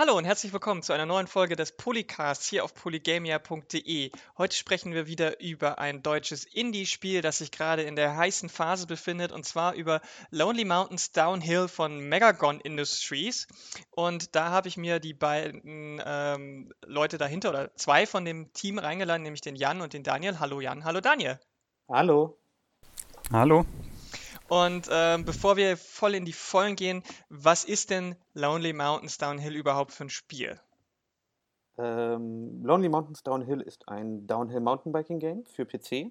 Hallo und herzlich willkommen zu einer neuen Folge des Polycasts hier auf polygamia.de. Heute sprechen wir wieder über ein deutsches Indie-Spiel, das sich gerade in der heißen Phase befindet, und zwar über Lonely Mountains Downhill von Megagon Industries. Und da habe ich mir die beiden ähm, Leute dahinter oder zwei von dem Team reingeladen, nämlich den Jan und den Daniel. Hallo Jan, hallo Daniel. Hallo. Hallo. Und ähm, bevor wir voll in die Vollen gehen, was ist denn Lonely Mountains Downhill überhaupt für ein Spiel? Ähm, Lonely Mountains Downhill ist ein Downhill Mountainbiking Game für PC,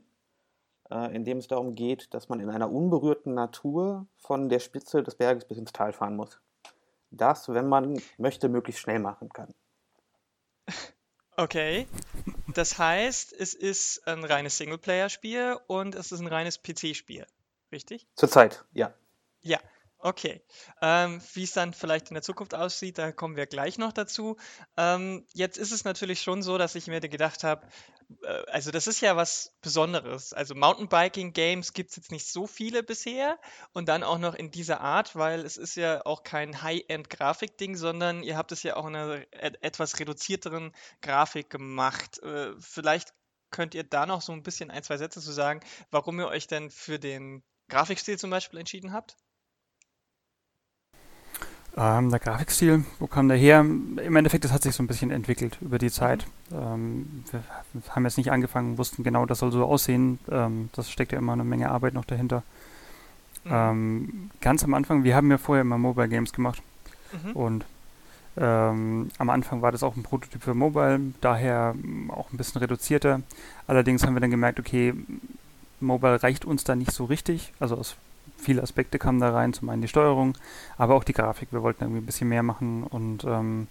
äh, in dem es darum geht, dass man in einer unberührten Natur von der Spitze des Berges bis ins Tal fahren muss. Das, wenn man möchte, möglichst schnell machen kann. Okay. Das heißt, es ist ein reines Singleplayer-Spiel und es ist ein reines PC-Spiel. Richtig? Zurzeit, ja. Ja, okay. Ähm, wie es dann vielleicht in der Zukunft aussieht, da kommen wir gleich noch dazu. Ähm, jetzt ist es natürlich schon so, dass ich mir gedacht habe, äh, also das ist ja was Besonderes. Also Mountainbiking-Games gibt es jetzt nicht so viele bisher und dann auch noch in dieser Art, weil es ist ja auch kein High-End-Grafik-Ding, sondern ihr habt es ja auch in einer et etwas reduzierteren Grafik gemacht. Äh, vielleicht könnt ihr da noch so ein bisschen ein, zwei Sätze zu sagen, warum ihr euch denn für den Grafikstil zum Beispiel entschieden habt? Ähm, der Grafikstil, wo kam der her? Im Endeffekt, das hat sich so ein bisschen entwickelt über die Zeit. Ähm, wir haben jetzt nicht angefangen, wussten genau, das soll so aussehen. Ähm, das steckt ja immer eine Menge Arbeit noch dahinter. Mhm. Ähm, ganz am Anfang, wir haben ja vorher immer Mobile Games gemacht. Mhm. Und ähm, am Anfang war das auch ein Prototyp für Mobile, daher auch ein bisschen reduzierter. Allerdings haben wir dann gemerkt, okay, Mobile reicht uns da nicht so richtig. Also aus viele Aspekte kamen da rein, zum einen die Steuerung, aber auch die Grafik. Wir wollten irgendwie ein bisschen mehr machen und ähm,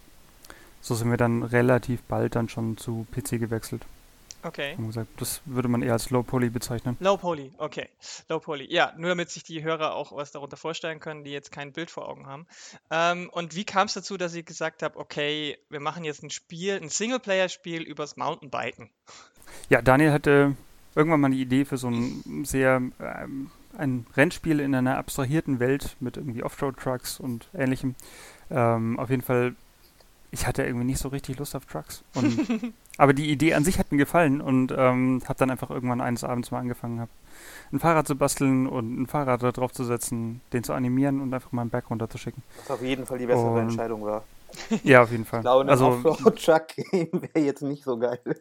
so sind wir dann relativ bald dann schon zu PC gewechselt. Okay. Haben gesagt, das würde man eher als Low Poly bezeichnen. Low Poly, okay. Low Poly. Ja, nur damit sich die Hörer auch was darunter vorstellen können, die jetzt kein Bild vor Augen haben. Ähm, und wie kam es dazu, dass ihr gesagt habt, okay, wir machen jetzt ein Spiel, ein Singleplayer-Spiel übers Mountainbiken? Ja, Daniel hatte irgendwann mal die Idee für so ein sehr ähm, ein Rennspiel in einer abstrahierten Welt mit irgendwie Offroad-Trucks und ähnlichem. Ähm, auf jeden Fall, ich hatte irgendwie nicht so richtig Lust auf Trucks. Und, aber die Idee an sich hat mir gefallen und ähm, habe dann einfach irgendwann eines Abends mal angefangen, habe ein Fahrrad zu basteln und ein Fahrrad da drauf zu setzen, den zu animieren und einfach mal einen Berg runter zu schicken. Was auf jeden Fall die bessere und, Entscheidung war. Ja, auf jeden Fall. Ich glaube, ein also, Offroad-Truck wäre jetzt nicht so geil.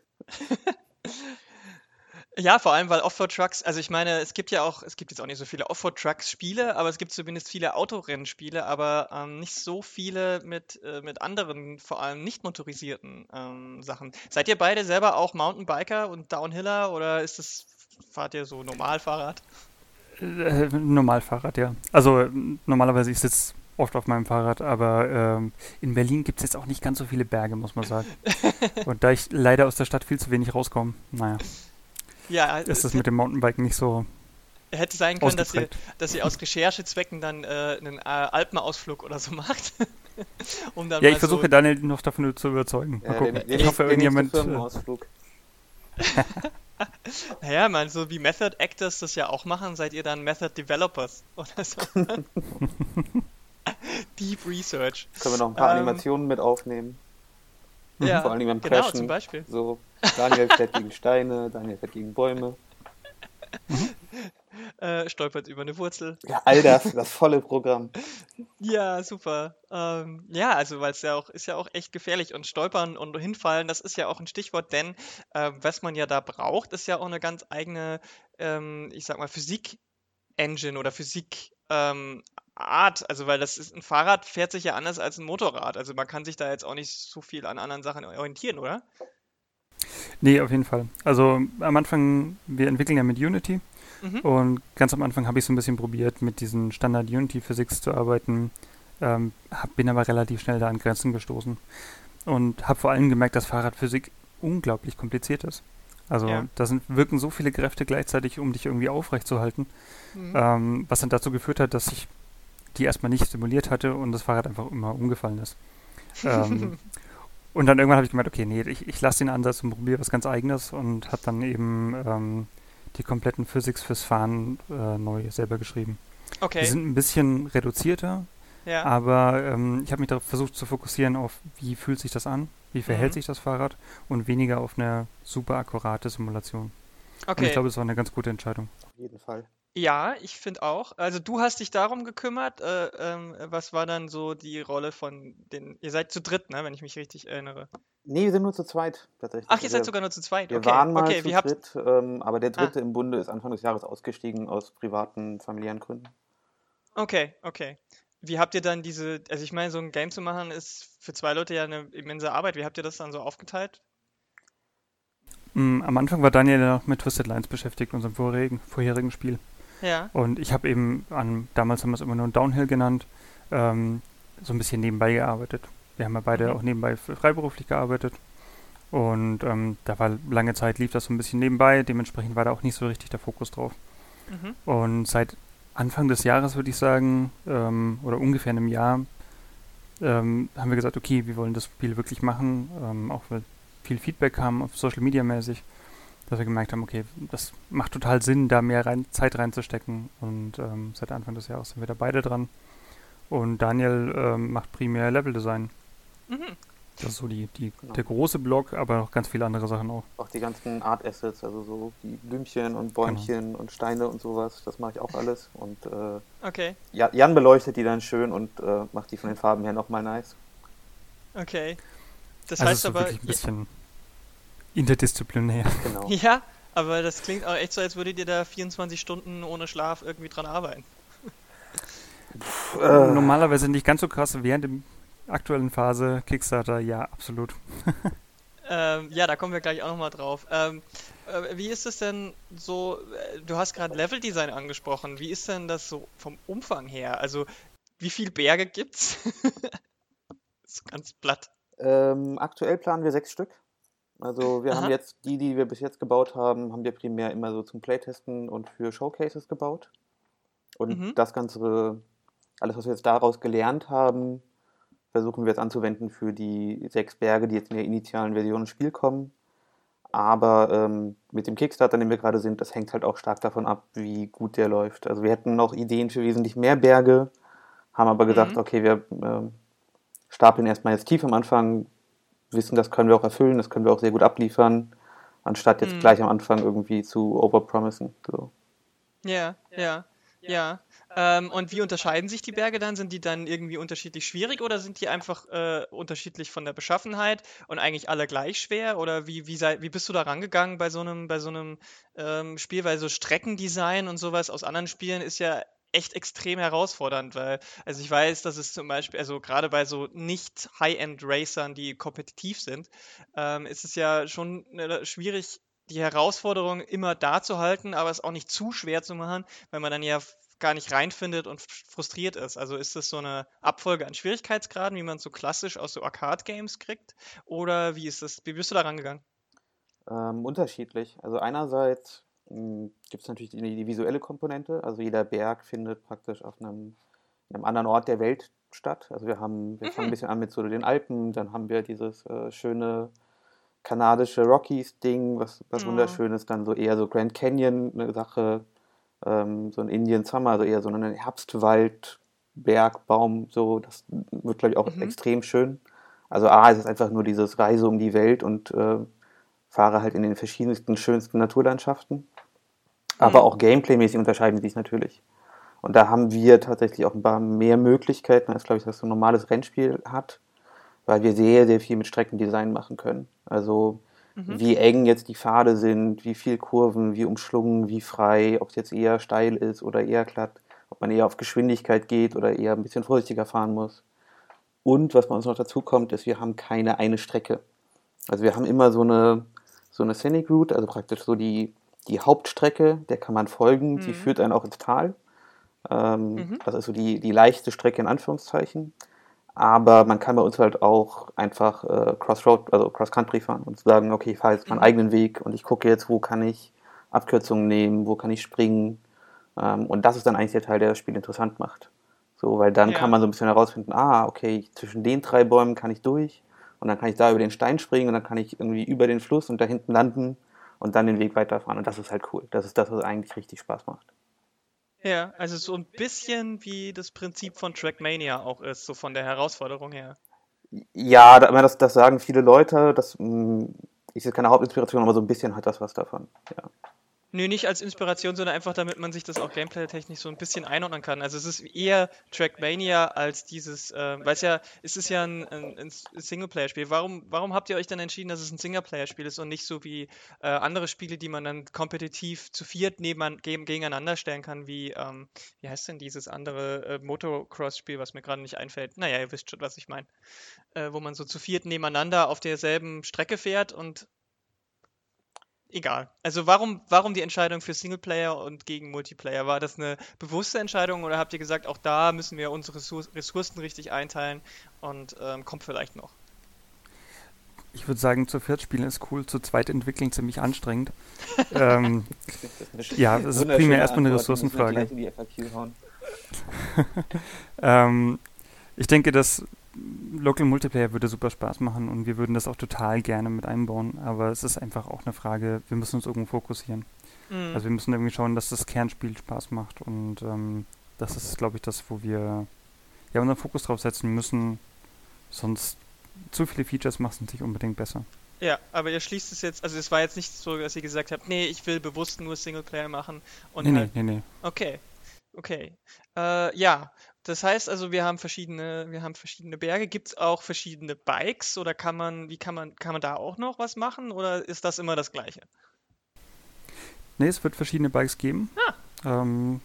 Ja, vor allem, weil Offroad-Trucks, also ich meine, es gibt ja auch, es gibt jetzt auch nicht so viele Offroad-Trucks-Spiele, aber es gibt zumindest viele Autorennspiele, aber ähm, nicht so viele mit, äh, mit anderen, vor allem nicht motorisierten ähm, Sachen. Seid ihr beide selber auch Mountainbiker und Downhiller oder ist das, fahrt ihr so Normalfahrrad? Äh, Normalfahrrad, ja. Also normalerweise ich sitze oft auf meinem Fahrrad, aber ähm, in Berlin gibt es jetzt auch nicht ganz so viele Berge, muss man sagen. und da ich leider aus der Stadt viel zu wenig rauskomme, naja. Ja, ist das mit dem Mountainbiken nicht so. Hätte sein können, dass ihr, dass ihr aus Recherchezwecken dann äh, einen äh, Alpenausflug oder so macht. um dann ja, ich versuche so Daniel noch davon zu überzeugen. Mal ja, gucken. Den, den ich hoffe, irgendjemand. Äh, naja, man, so wie Method Actors das ja auch machen, seid ihr dann Method Developers oder so. Deep Research. Können wir noch ein paar ähm, Animationen mit aufnehmen? Ja, Vor allem beim genau, Crashen. zum Beispiel. So, Daniel fährt gegen Steine, Daniel fährt gegen Bäume. Äh, stolpert über eine Wurzel. Ja, all das, das volle Programm. Ja, super. Ähm, ja, also weil es ja auch ist ja auch echt gefährlich und stolpern und hinfallen, das ist ja auch ein Stichwort, denn äh, was man ja da braucht, ist ja auch eine ganz eigene, ähm, ich sag mal, Physik-Engine oder Physik ähm, Art, also weil das ist ein Fahrrad fährt sich ja anders als ein Motorrad. Also man kann sich da jetzt auch nicht so viel an anderen Sachen orientieren, oder? Nee, auf jeden Fall. Also am Anfang, wir entwickeln ja mit Unity mhm. und ganz am Anfang habe ich so ein bisschen probiert, mit diesen Standard Unity Physics zu arbeiten, ähm, hab, bin aber relativ schnell da an Grenzen gestoßen und habe vor allem gemerkt, dass Fahrradphysik unglaublich kompliziert ist. Also ja. da sind, wirken so viele Kräfte gleichzeitig, um dich irgendwie aufrechtzuerhalten, mhm. ähm, was dann dazu geführt hat, dass ich die erstmal nicht simuliert hatte und das Fahrrad einfach immer umgefallen ist. ähm, und dann irgendwann habe ich gemeint, okay, nee, ich, ich lasse den Ansatz und probiere was ganz eigenes und habe dann eben ähm, die kompletten Physics fürs Fahren äh, neu selber geschrieben. Okay. Die sind ein bisschen reduzierter, Ja. Aber ähm, ich habe mich darauf versucht zu fokussieren auf, wie fühlt sich das an, wie verhält mhm. sich das Fahrrad und weniger auf eine super akkurate Simulation. Okay. Und ich glaube, es war eine ganz gute Entscheidung. Auf jeden Fall. Ja, ich finde auch. Also du hast dich darum gekümmert. Äh, ähm, was war dann so die Rolle von den. Ihr seid zu dritt, ne, wenn ich mich richtig erinnere. Nee, wir sind nur zu zweit tatsächlich. Ach, ihr seid sogar nur zu zweit. Wir okay. waren mal okay, zu dritt, ähm, aber der ah. dritte ah. im Bunde ist Anfang des Jahres ausgestiegen aus privaten, familiären Gründen. Okay, okay. Wie habt ihr dann diese, also ich meine, so ein Game zu machen ist für zwei Leute ja eine immense Arbeit. Wie habt ihr das dann so aufgeteilt? Mm, am Anfang war Daniel ja noch mit Twisted Lines beschäftigt, unserem vorherigen, vorherigen Spiel. Ja. Und ich habe eben an, damals haben wir es immer nur Downhill genannt, ähm, so ein bisschen nebenbei gearbeitet. Wir haben ja beide mhm. auch nebenbei freiberuflich gearbeitet. Und ähm, da war lange Zeit, lief das so ein bisschen nebenbei, dementsprechend war da auch nicht so richtig der Fokus drauf. Mhm. Und seit Anfang des Jahres würde ich sagen, ähm, oder ungefähr einem Jahr, ähm, haben wir gesagt, okay, wir wollen das Spiel wirklich machen, ähm, auch weil viel Feedback kam, auf Social Media mäßig, dass wir gemerkt haben, okay, das macht total Sinn, da mehr rein, Zeit reinzustecken. Und ähm, seit Anfang des Jahres sind wir da beide dran. Und Daniel ähm, macht primär Leveldesign. Mhm. Das ist so die, die, genau. der große Block, aber noch ganz viele andere Sachen auch. Auch die ganzen Art Assets, also so die Blümchen und Bäumchen genau. und Steine und sowas, das mache ich auch alles. Und äh, okay. Jan beleuchtet die dann schön und äh, macht die von den Farben her nochmal nice. Okay. Das also heißt so aber. Ein bisschen ja. Interdisziplinär. Genau. Ja, aber das klingt auch echt so, als würdet ihr da 24 Stunden ohne Schlaf irgendwie dran arbeiten. Puh, äh, Normalerweise nicht ganz so krass während dem aktuellen Phase Kickstarter, ja, absolut. ähm, ja, da kommen wir gleich auch nochmal drauf. Ähm, äh, wie ist es denn so, äh, du hast gerade Leveldesign angesprochen, wie ist denn das so vom Umfang her? Also, wie viele Berge gibt's? so ganz platt. Ähm, aktuell planen wir sechs Stück. Also wir Aha. haben jetzt die, die wir bis jetzt gebaut haben, haben wir primär immer so zum Playtesten und für Showcases gebaut. Und mhm. das Ganze, alles, was wir jetzt daraus gelernt haben, versuchen wir jetzt anzuwenden für die sechs Berge, die jetzt in der initialen Version ins Spiel kommen. Aber ähm, mit dem Kickstarter, den wir gerade sind, das hängt halt auch stark davon ab, wie gut der läuft. Also wir hätten noch Ideen für wesentlich mehr Berge, haben aber gesagt, mhm. okay, wir äh, stapeln erstmal jetzt tief am Anfang, wissen, das können wir auch erfüllen, das können wir auch sehr gut abliefern, anstatt jetzt mhm. gleich am Anfang irgendwie zu overpromisen. So. Ja, ja, ja. Ähm, und wie unterscheiden sich die Berge dann? Sind die dann irgendwie unterschiedlich schwierig oder sind die einfach äh, unterschiedlich von der Beschaffenheit und eigentlich alle gleich schwer? Oder wie, wie, sei, wie bist du da rangegangen bei so einem, bei so einem ähm, Spiel? Weil so Streckendesign und sowas aus anderen Spielen ist ja echt extrem herausfordernd, weil, also ich weiß, dass es zum Beispiel, also gerade bei so nicht High-End-Racern, die kompetitiv sind, ähm, ist es ja schon äh, schwierig, die Herausforderung immer da zu halten, aber es auch nicht zu schwer zu machen, weil man dann ja gar nicht reinfindet und frustriert ist. Also ist das so eine Abfolge an Schwierigkeitsgraden, wie man so klassisch aus so Arcade-Games kriegt? Oder wie ist das, wie bist du da rangegangen? Ähm, unterschiedlich. Also einerseits gibt es natürlich die, die, visuelle Komponente. Also jeder Berg findet praktisch auf einem, einem anderen Ort der Welt statt. Also wir haben, wir mhm. fangen ein bisschen an mit so den Alpen, dann haben wir dieses äh, schöne kanadische Rockies-Ding, was, was mhm. wunderschön ist, dann so eher so Grand Canyon, eine Sache, ähm, so ein Indian Summer, also eher so ein Herbstwald, Berg, Baum, so, das wird, glaube ich, auch mhm. extrem schön. Also A, es ist einfach nur dieses Reise um die Welt und äh, fahre halt in den verschiedensten, schönsten Naturlandschaften. Aber mhm. auch Gameplay-mäßig unterscheiden sie sich natürlich. Und da haben wir tatsächlich auch ein paar mehr Möglichkeiten, als, glaube ich, das so ein normales Rennspiel hat, weil wir sehr, sehr viel mit Streckendesign machen können. Also mhm. wie eng jetzt die Pfade sind, wie viel Kurven, wie umschlungen, wie frei, ob es jetzt eher steil ist oder eher glatt, ob man eher auf Geschwindigkeit geht oder eher ein bisschen vorsichtiger fahren muss. Und was bei uns noch dazu kommt, ist, wir haben keine eine Strecke. Also wir haben immer so eine, so eine Scenic Route, also praktisch so die, die Hauptstrecke, der kann man folgen, mhm. die führt einen auch ins Tal. Ähm, mhm. Das ist so die, die leichte Strecke in Anführungszeichen. Aber man kann bei uns halt auch einfach äh, Crossroad, also Cross-Country fahren und sagen, okay, ich fahre jetzt meinen mhm. eigenen Weg und ich gucke jetzt, wo kann ich Abkürzungen nehmen, wo kann ich springen. Ähm, und das ist dann eigentlich der Teil, der das Spiel interessant macht. So, weil dann ja. kann man so ein bisschen herausfinden, ah, okay, zwischen den drei Bäumen kann ich durch und dann kann ich da über den Stein springen und dann kann ich irgendwie über den Fluss und da hinten landen und dann den Weg weiterfahren. Und das ist halt cool. Das ist das, was eigentlich richtig Spaß macht. Ja, also so ein bisschen wie das Prinzip von Trackmania auch ist, so von der Herausforderung her. Ja, das, das sagen viele Leute. Das mm, ist jetzt keine Hauptinspiration, aber so ein bisschen hat das was davon. Ja. Nö, nicht als Inspiration, sondern einfach, damit man sich das auch gameplay-technisch so ein bisschen einordnen kann. Also es ist eher Trackmania als dieses, äh, weil es ja, es ist ja ein, ein, ein Singleplayer-Spiel. Warum, warum habt ihr euch dann entschieden, dass es ein Singleplayer-Spiel ist und nicht so wie äh, andere Spiele, die man dann kompetitiv zu viert neben, gegeneinander stellen kann, wie, ähm, wie heißt denn dieses andere äh, Motocross-Spiel, was mir gerade nicht einfällt? Naja, ihr wisst schon, was ich meine. Äh, wo man so zu viert nebeneinander auf derselben Strecke fährt und egal. Also warum, warum die Entscheidung für Singleplayer und gegen Multiplayer? War das eine bewusste Entscheidung oder habt ihr gesagt, auch da müssen wir unsere Ressourcen richtig einteilen und ähm, kommt vielleicht noch? Ich würde sagen, zu viert spielen ist cool, zu zweit entwickeln ziemlich anstrengend. ähm, ja, das ist primär erstmal eine Ressourcenfrage. ähm, ich denke, dass Local Multiplayer würde super Spaß machen und wir würden das auch total gerne mit einbauen, aber es ist einfach auch eine Frage, wir müssen uns irgendwo fokussieren. Mhm. Also wir müssen irgendwie schauen, dass das Kernspiel Spaß macht und ähm, das ist, glaube ich, das, wo wir ja unseren Fokus drauf setzen müssen, sonst zu viele Features machen es nicht unbedingt besser. Ja, aber ihr schließt es jetzt, also es war jetzt nicht so, dass ihr gesagt habt, nee, ich will bewusst nur Singleplayer machen und nee, halt, nee, nee, nee. Okay, okay. Äh, ja, das heißt also, wir haben verschiedene, wir haben verschiedene Berge. Gibt es auch verschiedene Bikes oder kann man, wie kann man, kann man da auch noch was machen oder ist das immer das Gleiche? Nee, es wird verschiedene Bikes geben. Ah. Ähm,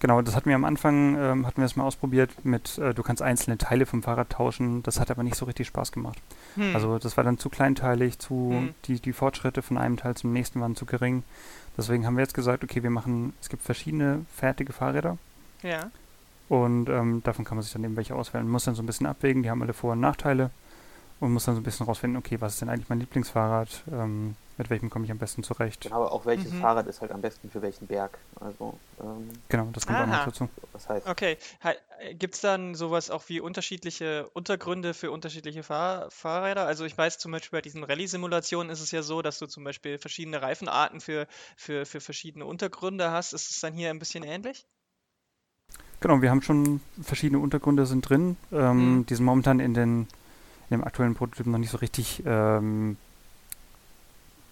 genau, das hatten wir am Anfang, ähm, hatten wir es mal ausprobiert mit, äh, du kannst einzelne Teile vom Fahrrad tauschen. Das hat aber nicht so richtig Spaß gemacht. Hm. Also das war dann zu kleinteilig, zu, hm. die, die Fortschritte von einem Teil zum nächsten waren zu gering. Deswegen haben wir jetzt gesagt, okay, wir machen, es gibt verschiedene fertige Fahrräder. Ja. Und ähm, davon kann man sich dann eben welche auswählen. Man muss dann so ein bisschen abwägen, die haben alle Vor- und Nachteile und muss dann so ein bisschen rausfinden, okay, was ist denn eigentlich mein Lieblingsfahrrad, ähm, mit welchem komme ich am besten zurecht. Genau, auch welches mhm. Fahrrad ist halt am besten für welchen Berg. Also, ähm, genau, das kommt Aha. auch noch dazu. Was heißt? Okay, gibt es dann sowas auch wie unterschiedliche Untergründe für unterschiedliche Fahr Fahrräder? Also ich weiß zum Beispiel bei diesen Rallye-Simulationen ist es ja so, dass du zum Beispiel verschiedene Reifenarten für, für, für verschiedene Untergründe hast. Ist es dann hier ein bisschen ähnlich? Genau, wir haben schon verschiedene Untergründe sind drin. Ähm, mhm. Die sind momentan in, den, in dem aktuellen Prototyp noch nicht so richtig ähm,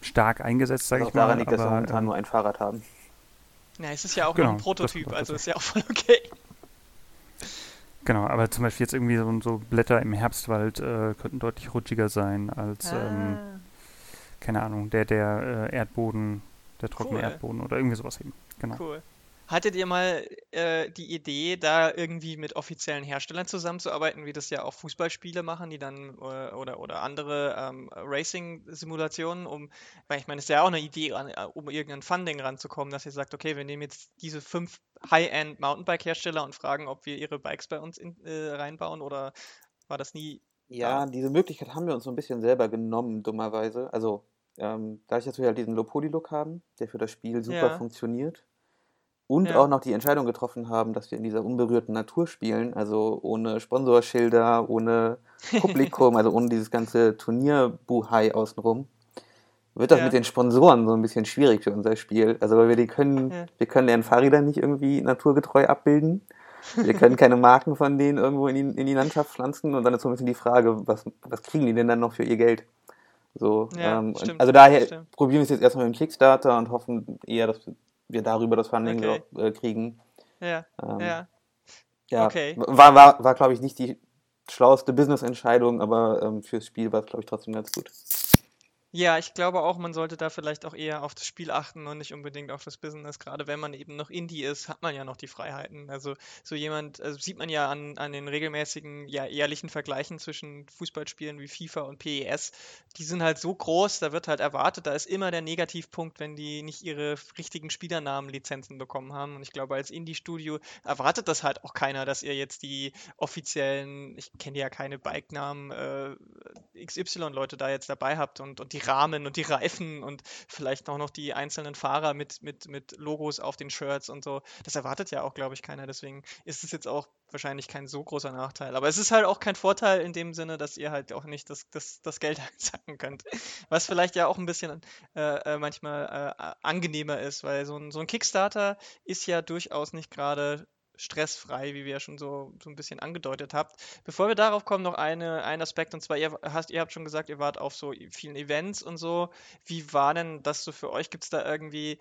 stark eingesetzt, sage ich mal. daran liegt, dass wir momentan ähm, nur ein Fahrrad haben. Ja, es ist ja auch genau, ein Prototyp, also ist ja auch voll okay. Genau, aber zum Beispiel jetzt irgendwie so, so Blätter im Herbstwald äh, könnten deutlich rutschiger sein als, ah. ähm, keine Ahnung, der, der äh, Erdboden, der trockene cool. Erdboden oder irgendwie sowas eben. Genau. Cool. Hattet ihr mal äh, die Idee, da irgendwie mit offiziellen Herstellern zusammenzuarbeiten, wie das ja auch Fußballspiele machen, die dann äh, oder, oder andere ähm, Racing-Simulationen, um, weil ich meine, es ist ja auch eine Idee, an, äh, um irgendein Funding ranzukommen, dass ihr sagt, okay, wir nehmen jetzt diese fünf High-End Mountainbike-Hersteller und fragen, ob wir ihre Bikes bei uns in, äh, reinbauen oder war das nie? Ja, da? diese Möglichkeit haben wir uns so ein bisschen selber genommen, dummerweise. Also ähm, dadurch, dass wir halt diesen Low-Poly-Look haben, der für das Spiel super ja. funktioniert und ja. auch noch die Entscheidung getroffen haben, dass wir in dieser unberührten Natur spielen, also ohne Sponsorschilder, ohne Publikum, also ohne dieses ganze Turnierbuhai außenrum, wird das ja. mit den Sponsoren so ein bisschen schwierig für unser Spiel. Also weil wir die können, ja. wir können deren Fahrräder nicht irgendwie naturgetreu abbilden. Wir können keine Marken von denen irgendwo in die, in die Landschaft pflanzen und dann ist so ein bisschen die Frage, was, was kriegen die denn dann noch für ihr Geld? So, ja, ähm, also daher stimmt. probieren wir es jetzt erstmal mit dem Kickstarter und hoffen eher, dass wir darüber das Funding okay. äh, kriegen. Ja, ähm, ja. Ja, okay. war, war, war glaube ich, nicht die schlauste Business-Entscheidung, aber ähm, fürs Spiel war es, glaube ich, trotzdem ganz gut. Ja, ich glaube auch, man sollte da vielleicht auch eher auf das Spiel achten und nicht unbedingt auf das Business. Gerade wenn man eben noch Indie ist, hat man ja noch die Freiheiten. Also so jemand, also sieht man ja an, an den regelmäßigen, ja, ehrlichen Vergleichen zwischen Fußballspielen wie FIFA und PES. Die sind halt so groß, da wird halt erwartet, da ist immer der Negativpunkt, wenn die nicht ihre richtigen Spielernamen Lizenzen bekommen haben. Und ich glaube, als Indie-Studio erwartet das halt auch keiner, dass ihr jetzt die offiziellen, ich kenne ja keine Bike-Namen, äh, XY-Leute da jetzt dabei habt und, und die die Rahmen und die Reifen und vielleicht auch noch die einzelnen Fahrer mit, mit, mit Logos auf den Shirts und so. Das erwartet ja auch, glaube ich, keiner. Deswegen ist es jetzt auch wahrscheinlich kein so großer Nachteil. Aber es ist halt auch kein Vorteil in dem Sinne, dass ihr halt auch nicht das, das, das Geld einsacken könnt. Was vielleicht ja auch ein bisschen äh, äh, manchmal äh, angenehmer ist, weil so ein, so ein Kickstarter ist ja durchaus nicht gerade stressfrei, wie wir ja schon so, so ein bisschen angedeutet habt. Bevor wir darauf kommen, noch eine, ein Aspekt, und zwar, ihr, hast, ihr habt schon gesagt, ihr wart auf so vielen Events und so. Wie war denn das so für euch? Gibt es da irgendwie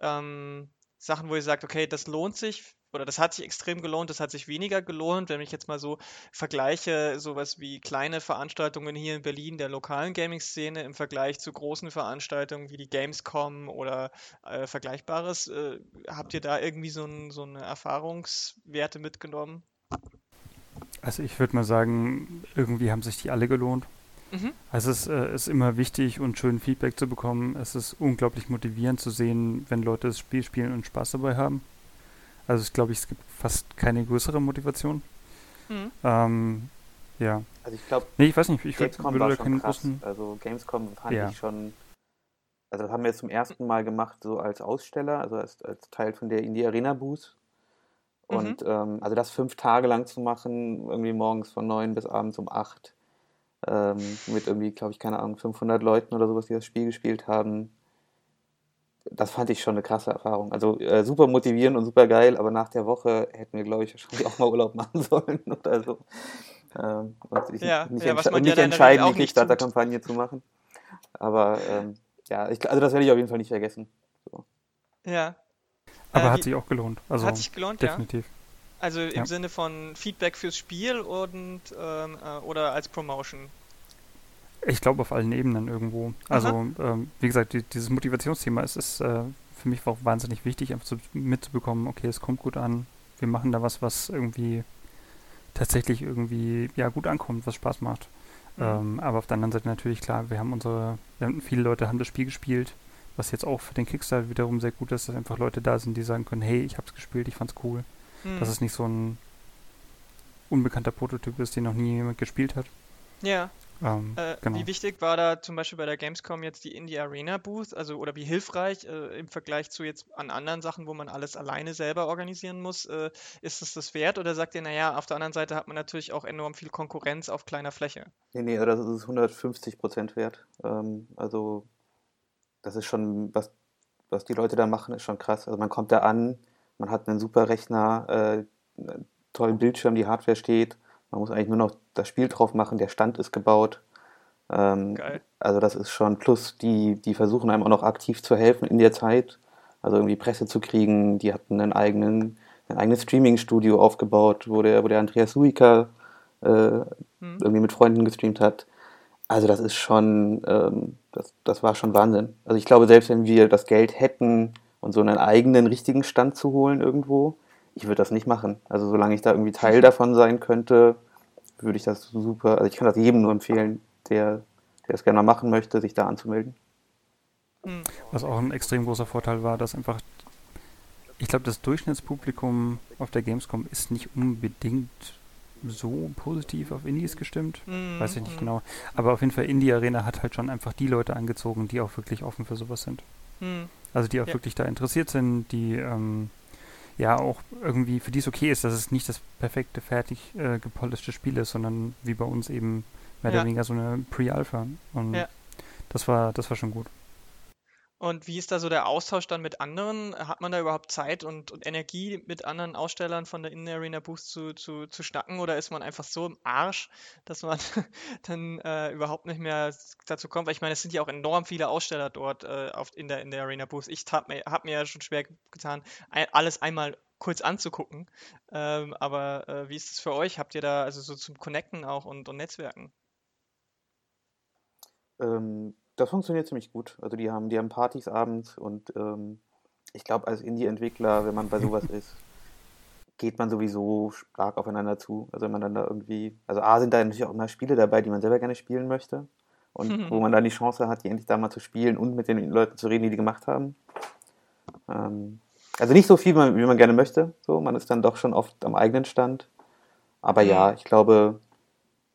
ähm, Sachen, wo ihr sagt, okay, das lohnt sich oder das hat sich extrem gelohnt, das hat sich weniger gelohnt, wenn ich jetzt mal so vergleiche, sowas wie kleine Veranstaltungen hier in Berlin der lokalen Gaming-Szene im Vergleich zu großen Veranstaltungen wie die Gamescom oder äh, Vergleichbares. Äh, habt ihr da irgendwie so, ein, so eine Erfahrungswerte mitgenommen? Also ich würde mal sagen, irgendwie haben sich die alle gelohnt. Mhm. Also es äh, ist immer wichtig und schön Feedback zu bekommen. Es ist unglaublich motivierend zu sehen, wenn Leute das Spiel spielen und Spaß dabei haben. Also ich glaube, es gibt fast keine größere Motivation. Mhm. Ähm, ja. Also ich glaube, nee, ich weiß nicht, ich Gamescom würde da keinen großen. Also Gamescom fand ja. ich schon. Also das haben wir jetzt zum ersten Mal gemacht, so als Aussteller, also als, als Teil von der Indie Arena Booth. Mhm. Und mhm. ähm, also das fünf Tage lang zu machen, irgendwie morgens von neun bis abends um acht, ähm, mit irgendwie, glaube ich, keine Ahnung, 500 Leuten oder sowas, die das Spiel gespielt haben das fand ich schon eine krasse Erfahrung. Also äh, super motivierend und super geil, aber nach der Woche hätten wir, glaube ich, wahrscheinlich auch mal Urlaub machen sollen oder so. Ähm, und ich, ja, nicht, ja, entsch nicht ja entscheiden, die Kickstarter-Kampagne zu machen. Aber ähm, ja, ich, also das werde ich auf jeden Fall nicht vergessen. So. Ja. Aber äh, hat sich auch gelohnt. Also hat sich gelohnt, definitiv. Ja. Also im ja. Sinne von Feedback fürs Spiel und ähm, äh, oder als Promotion. Ich glaube auf allen Ebenen irgendwo. Also, ähm, wie gesagt, die, dieses Motivationsthema ist, ist äh, für mich auch wahnsinnig wichtig, einfach zu, mitzubekommen, okay, es kommt gut an, wir machen da was, was irgendwie tatsächlich irgendwie ja gut ankommt, was Spaß macht. Mhm. Ähm, aber auf der anderen Seite natürlich klar, wir haben unsere, wir haben, viele Leute haben das Spiel gespielt, was jetzt auch für den Kickstarter wiederum sehr gut ist, dass einfach Leute da sind, die sagen können, hey, ich hab's gespielt, ich fand's cool. Mhm. Dass es nicht so ein unbekannter Prototyp ist, den noch nie jemand gespielt hat. Ja. Ähm, äh, genau. Wie wichtig war da zum Beispiel bei der Gamescom jetzt die Indie Arena Booth, also oder wie hilfreich äh, im Vergleich zu jetzt an anderen Sachen, wo man alles alleine selber organisieren muss? Äh, ist es das wert oder sagt ihr, naja, auf der anderen Seite hat man natürlich auch enorm viel Konkurrenz auf kleiner Fläche? Nee, nee, das ist 150 Prozent wert. Ähm, also das ist schon, was, was die Leute da machen, ist schon krass. Also man kommt da an, man hat einen super Rechner, äh, einen tollen Bildschirm, die Hardware steht man muss eigentlich nur noch das Spiel drauf machen, der Stand ist gebaut. Ähm. Also das ist schon, plus die, die versuchen einem auch noch aktiv zu helfen in der Zeit. Also irgendwie Presse zu kriegen, die hatten einen eigenen, ein eigenes Streaming-Studio aufgebaut, wo der, wo der Andreas Suika äh, hm. irgendwie mit Freunden gestreamt hat. Also das ist schon, ähm, das, das war schon Wahnsinn. Also ich glaube, selbst wenn wir das Geld hätten und so einen eigenen richtigen Stand zu holen irgendwo, ich würde das nicht machen. Also solange ich da irgendwie Teil davon sein könnte, würde ich das super, also ich kann das jedem nur empfehlen, der, der es gerne mal machen möchte, sich da anzumelden. Hm. Was auch ein extrem großer Vorteil war, dass einfach, ich glaube, das Durchschnittspublikum auf der Gamescom ist nicht unbedingt so positiv auf Indies gestimmt. Mhm. Weiß ich nicht mhm. genau. Aber auf jeden Fall, Indie Arena hat halt schon einfach die Leute angezogen, die auch wirklich offen für sowas sind. Mhm. Also die auch ja. wirklich da interessiert sind, die ähm, ja auch irgendwie für die es okay ist, dass es nicht das perfekte, fertig äh, gepolischte Spiel ist, sondern wie bei uns eben mehr ja. oder weniger so eine Pre-Alpha. Und ja. das war, das war schon gut. Und wie ist da so der Austausch dann mit anderen? Hat man da überhaupt Zeit und, und Energie, mit anderen Ausstellern von der In-Arena Booth zu, zu, zu schnacken? Oder ist man einfach so im Arsch, dass man dann äh, überhaupt nicht mehr dazu kommt? Weil ich meine, es sind ja auch enorm viele Aussteller dort äh, auf, in, der, in der Arena Booth. Ich habe mir, hab mir ja schon schwer getan, alles einmal kurz anzugucken. Ähm, aber äh, wie ist es für euch? Habt ihr da also so zum Connecten auch und, und Netzwerken? Ähm, das funktioniert ziemlich gut. Also die haben, die haben Partys abends und ähm, ich glaube, als Indie-Entwickler, wenn man bei sowas ist, geht man sowieso stark aufeinander zu. Also wenn man dann da irgendwie, also A sind da natürlich auch immer Spiele dabei, die man selber gerne spielen möchte. Und wo man dann die Chance hat, die endlich da mal zu spielen und mit den Leuten zu reden, die die gemacht haben. Ähm, also nicht so viel, wie man gerne möchte. So, man ist dann doch schon oft am eigenen Stand. Aber ja, mhm. ich glaube,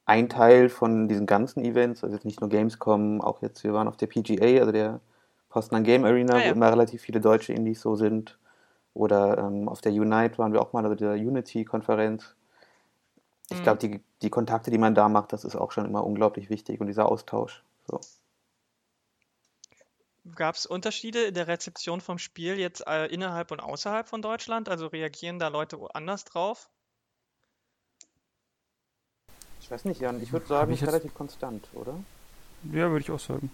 ein Teil von diesen ganzen Events, also jetzt nicht nur Gamescom, auch jetzt, wir waren auf der PGA, also der Poznan Game Arena, ah, ja. wo immer relativ viele deutsche Indies so sind. Oder ähm, auf der Unite waren wir auch mal, also der Unity-Konferenz. Ich mhm. glaube, die, die Kontakte, die man da macht, das ist auch schon immer unglaublich wichtig und dieser Austausch. So. Gab es Unterschiede in der Rezeption vom Spiel jetzt äh, innerhalb und außerhalb von Deutschland? Also reagieren da Leute anders drauf? Ich weiß nicht, Jan. Ich würde sagen, ich relativ konstant, oder? Ja, würde ich auch sagen.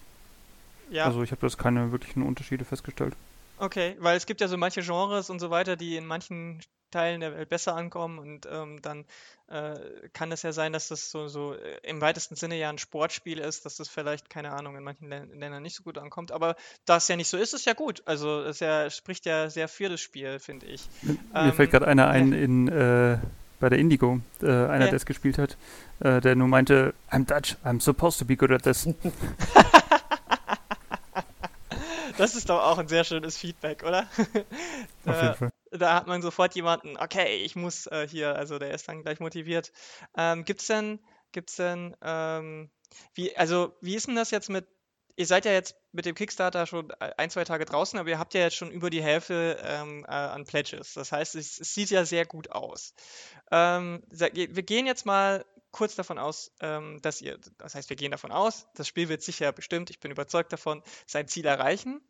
Ja. Also ich habe das keine wirklichen Unterschiede festgestellt. Okay, weil es gibt ja so manche Genres und so weiter, die in manchen Teilen der Welt besser ankommen und ähm, dann äh, kann es ja sein, dass das so, so äh, im weitesten Sinne ja ein Sportspiel ist, dass das vielleicht, keine Ahnung, in manchen Ländern nicht so gut ankommt. Aber da es ja nicht so ist, ist ja gut. Also es ja, spricht ja sehr für das Spiel, finde ich. Mir ähm, fällt gerade einer ein ja. in äh, bei der Indigo, äh, einer, ja. der es gespielt hat, äh, der nur meinte, I'm Dutch, I'm supposed to be good at this. Das ist doch auch ein sehr schönes Feedback, oder? Auf jeden Fall. Da hat man sofort jemanden, okay, ich muss äh, hier, also der ist dann gleich motiviert. Ähm, gibt's denn, gibt's denn, ähm, wie, also wie ist denn das jetzt mit, ihr seid ja jetzt mit dem Kickstarter schon ein, zwei Tage draußen, aber ihr habt ja jetzt schon über die Hälfte ähm, äh, an Pledges. Das heißt, es, es, sieht ja sehr gut aus. Ähm, wir gehen jetzt mal kurz davon aus, ähm, dass ihr, das heißt, wir gehen davon aus, das Spiel wird sicher bestimmt, ich bin überzeugt davon, sein Ziel erreichen.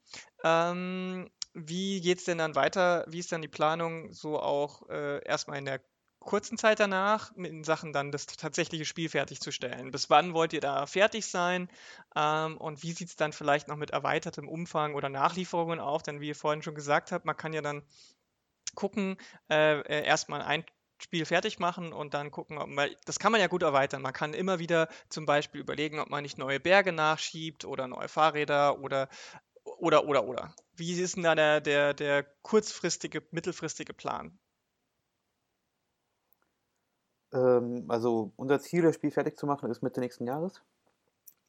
Ähm, wie geht es denn dann weiter? Wie ist dann die Planung so auch äh, erstmal in der kurzen Zeit danach in Sachen dann das tatsächliche Spiel fertigzustellen? Bis wann wollt ihr da fertig sein? Ähm, und wie sieht es dann vielleicht noch mit erweitertem Umfang oder Nachlieferungen auf? Denn wie ihr vorhin schon gesagt habt, man kann ja dann gucken, äh, äh erstmal ein Spiel fertig machen und dann gucken, ob man, das kann man ja gut erweitern. Man kann immer wieder zum Beispiel überlegen, ob man nicht neue Berge nachschiebt oder neue Fahrräder oder oder oder oder. Wie ist denn da der, der, der kurzfristige, mittelfristige Plan? Ähm, also unser Ziel, das Spiel fertig zu machen, ist Mitte nächsten Jahres.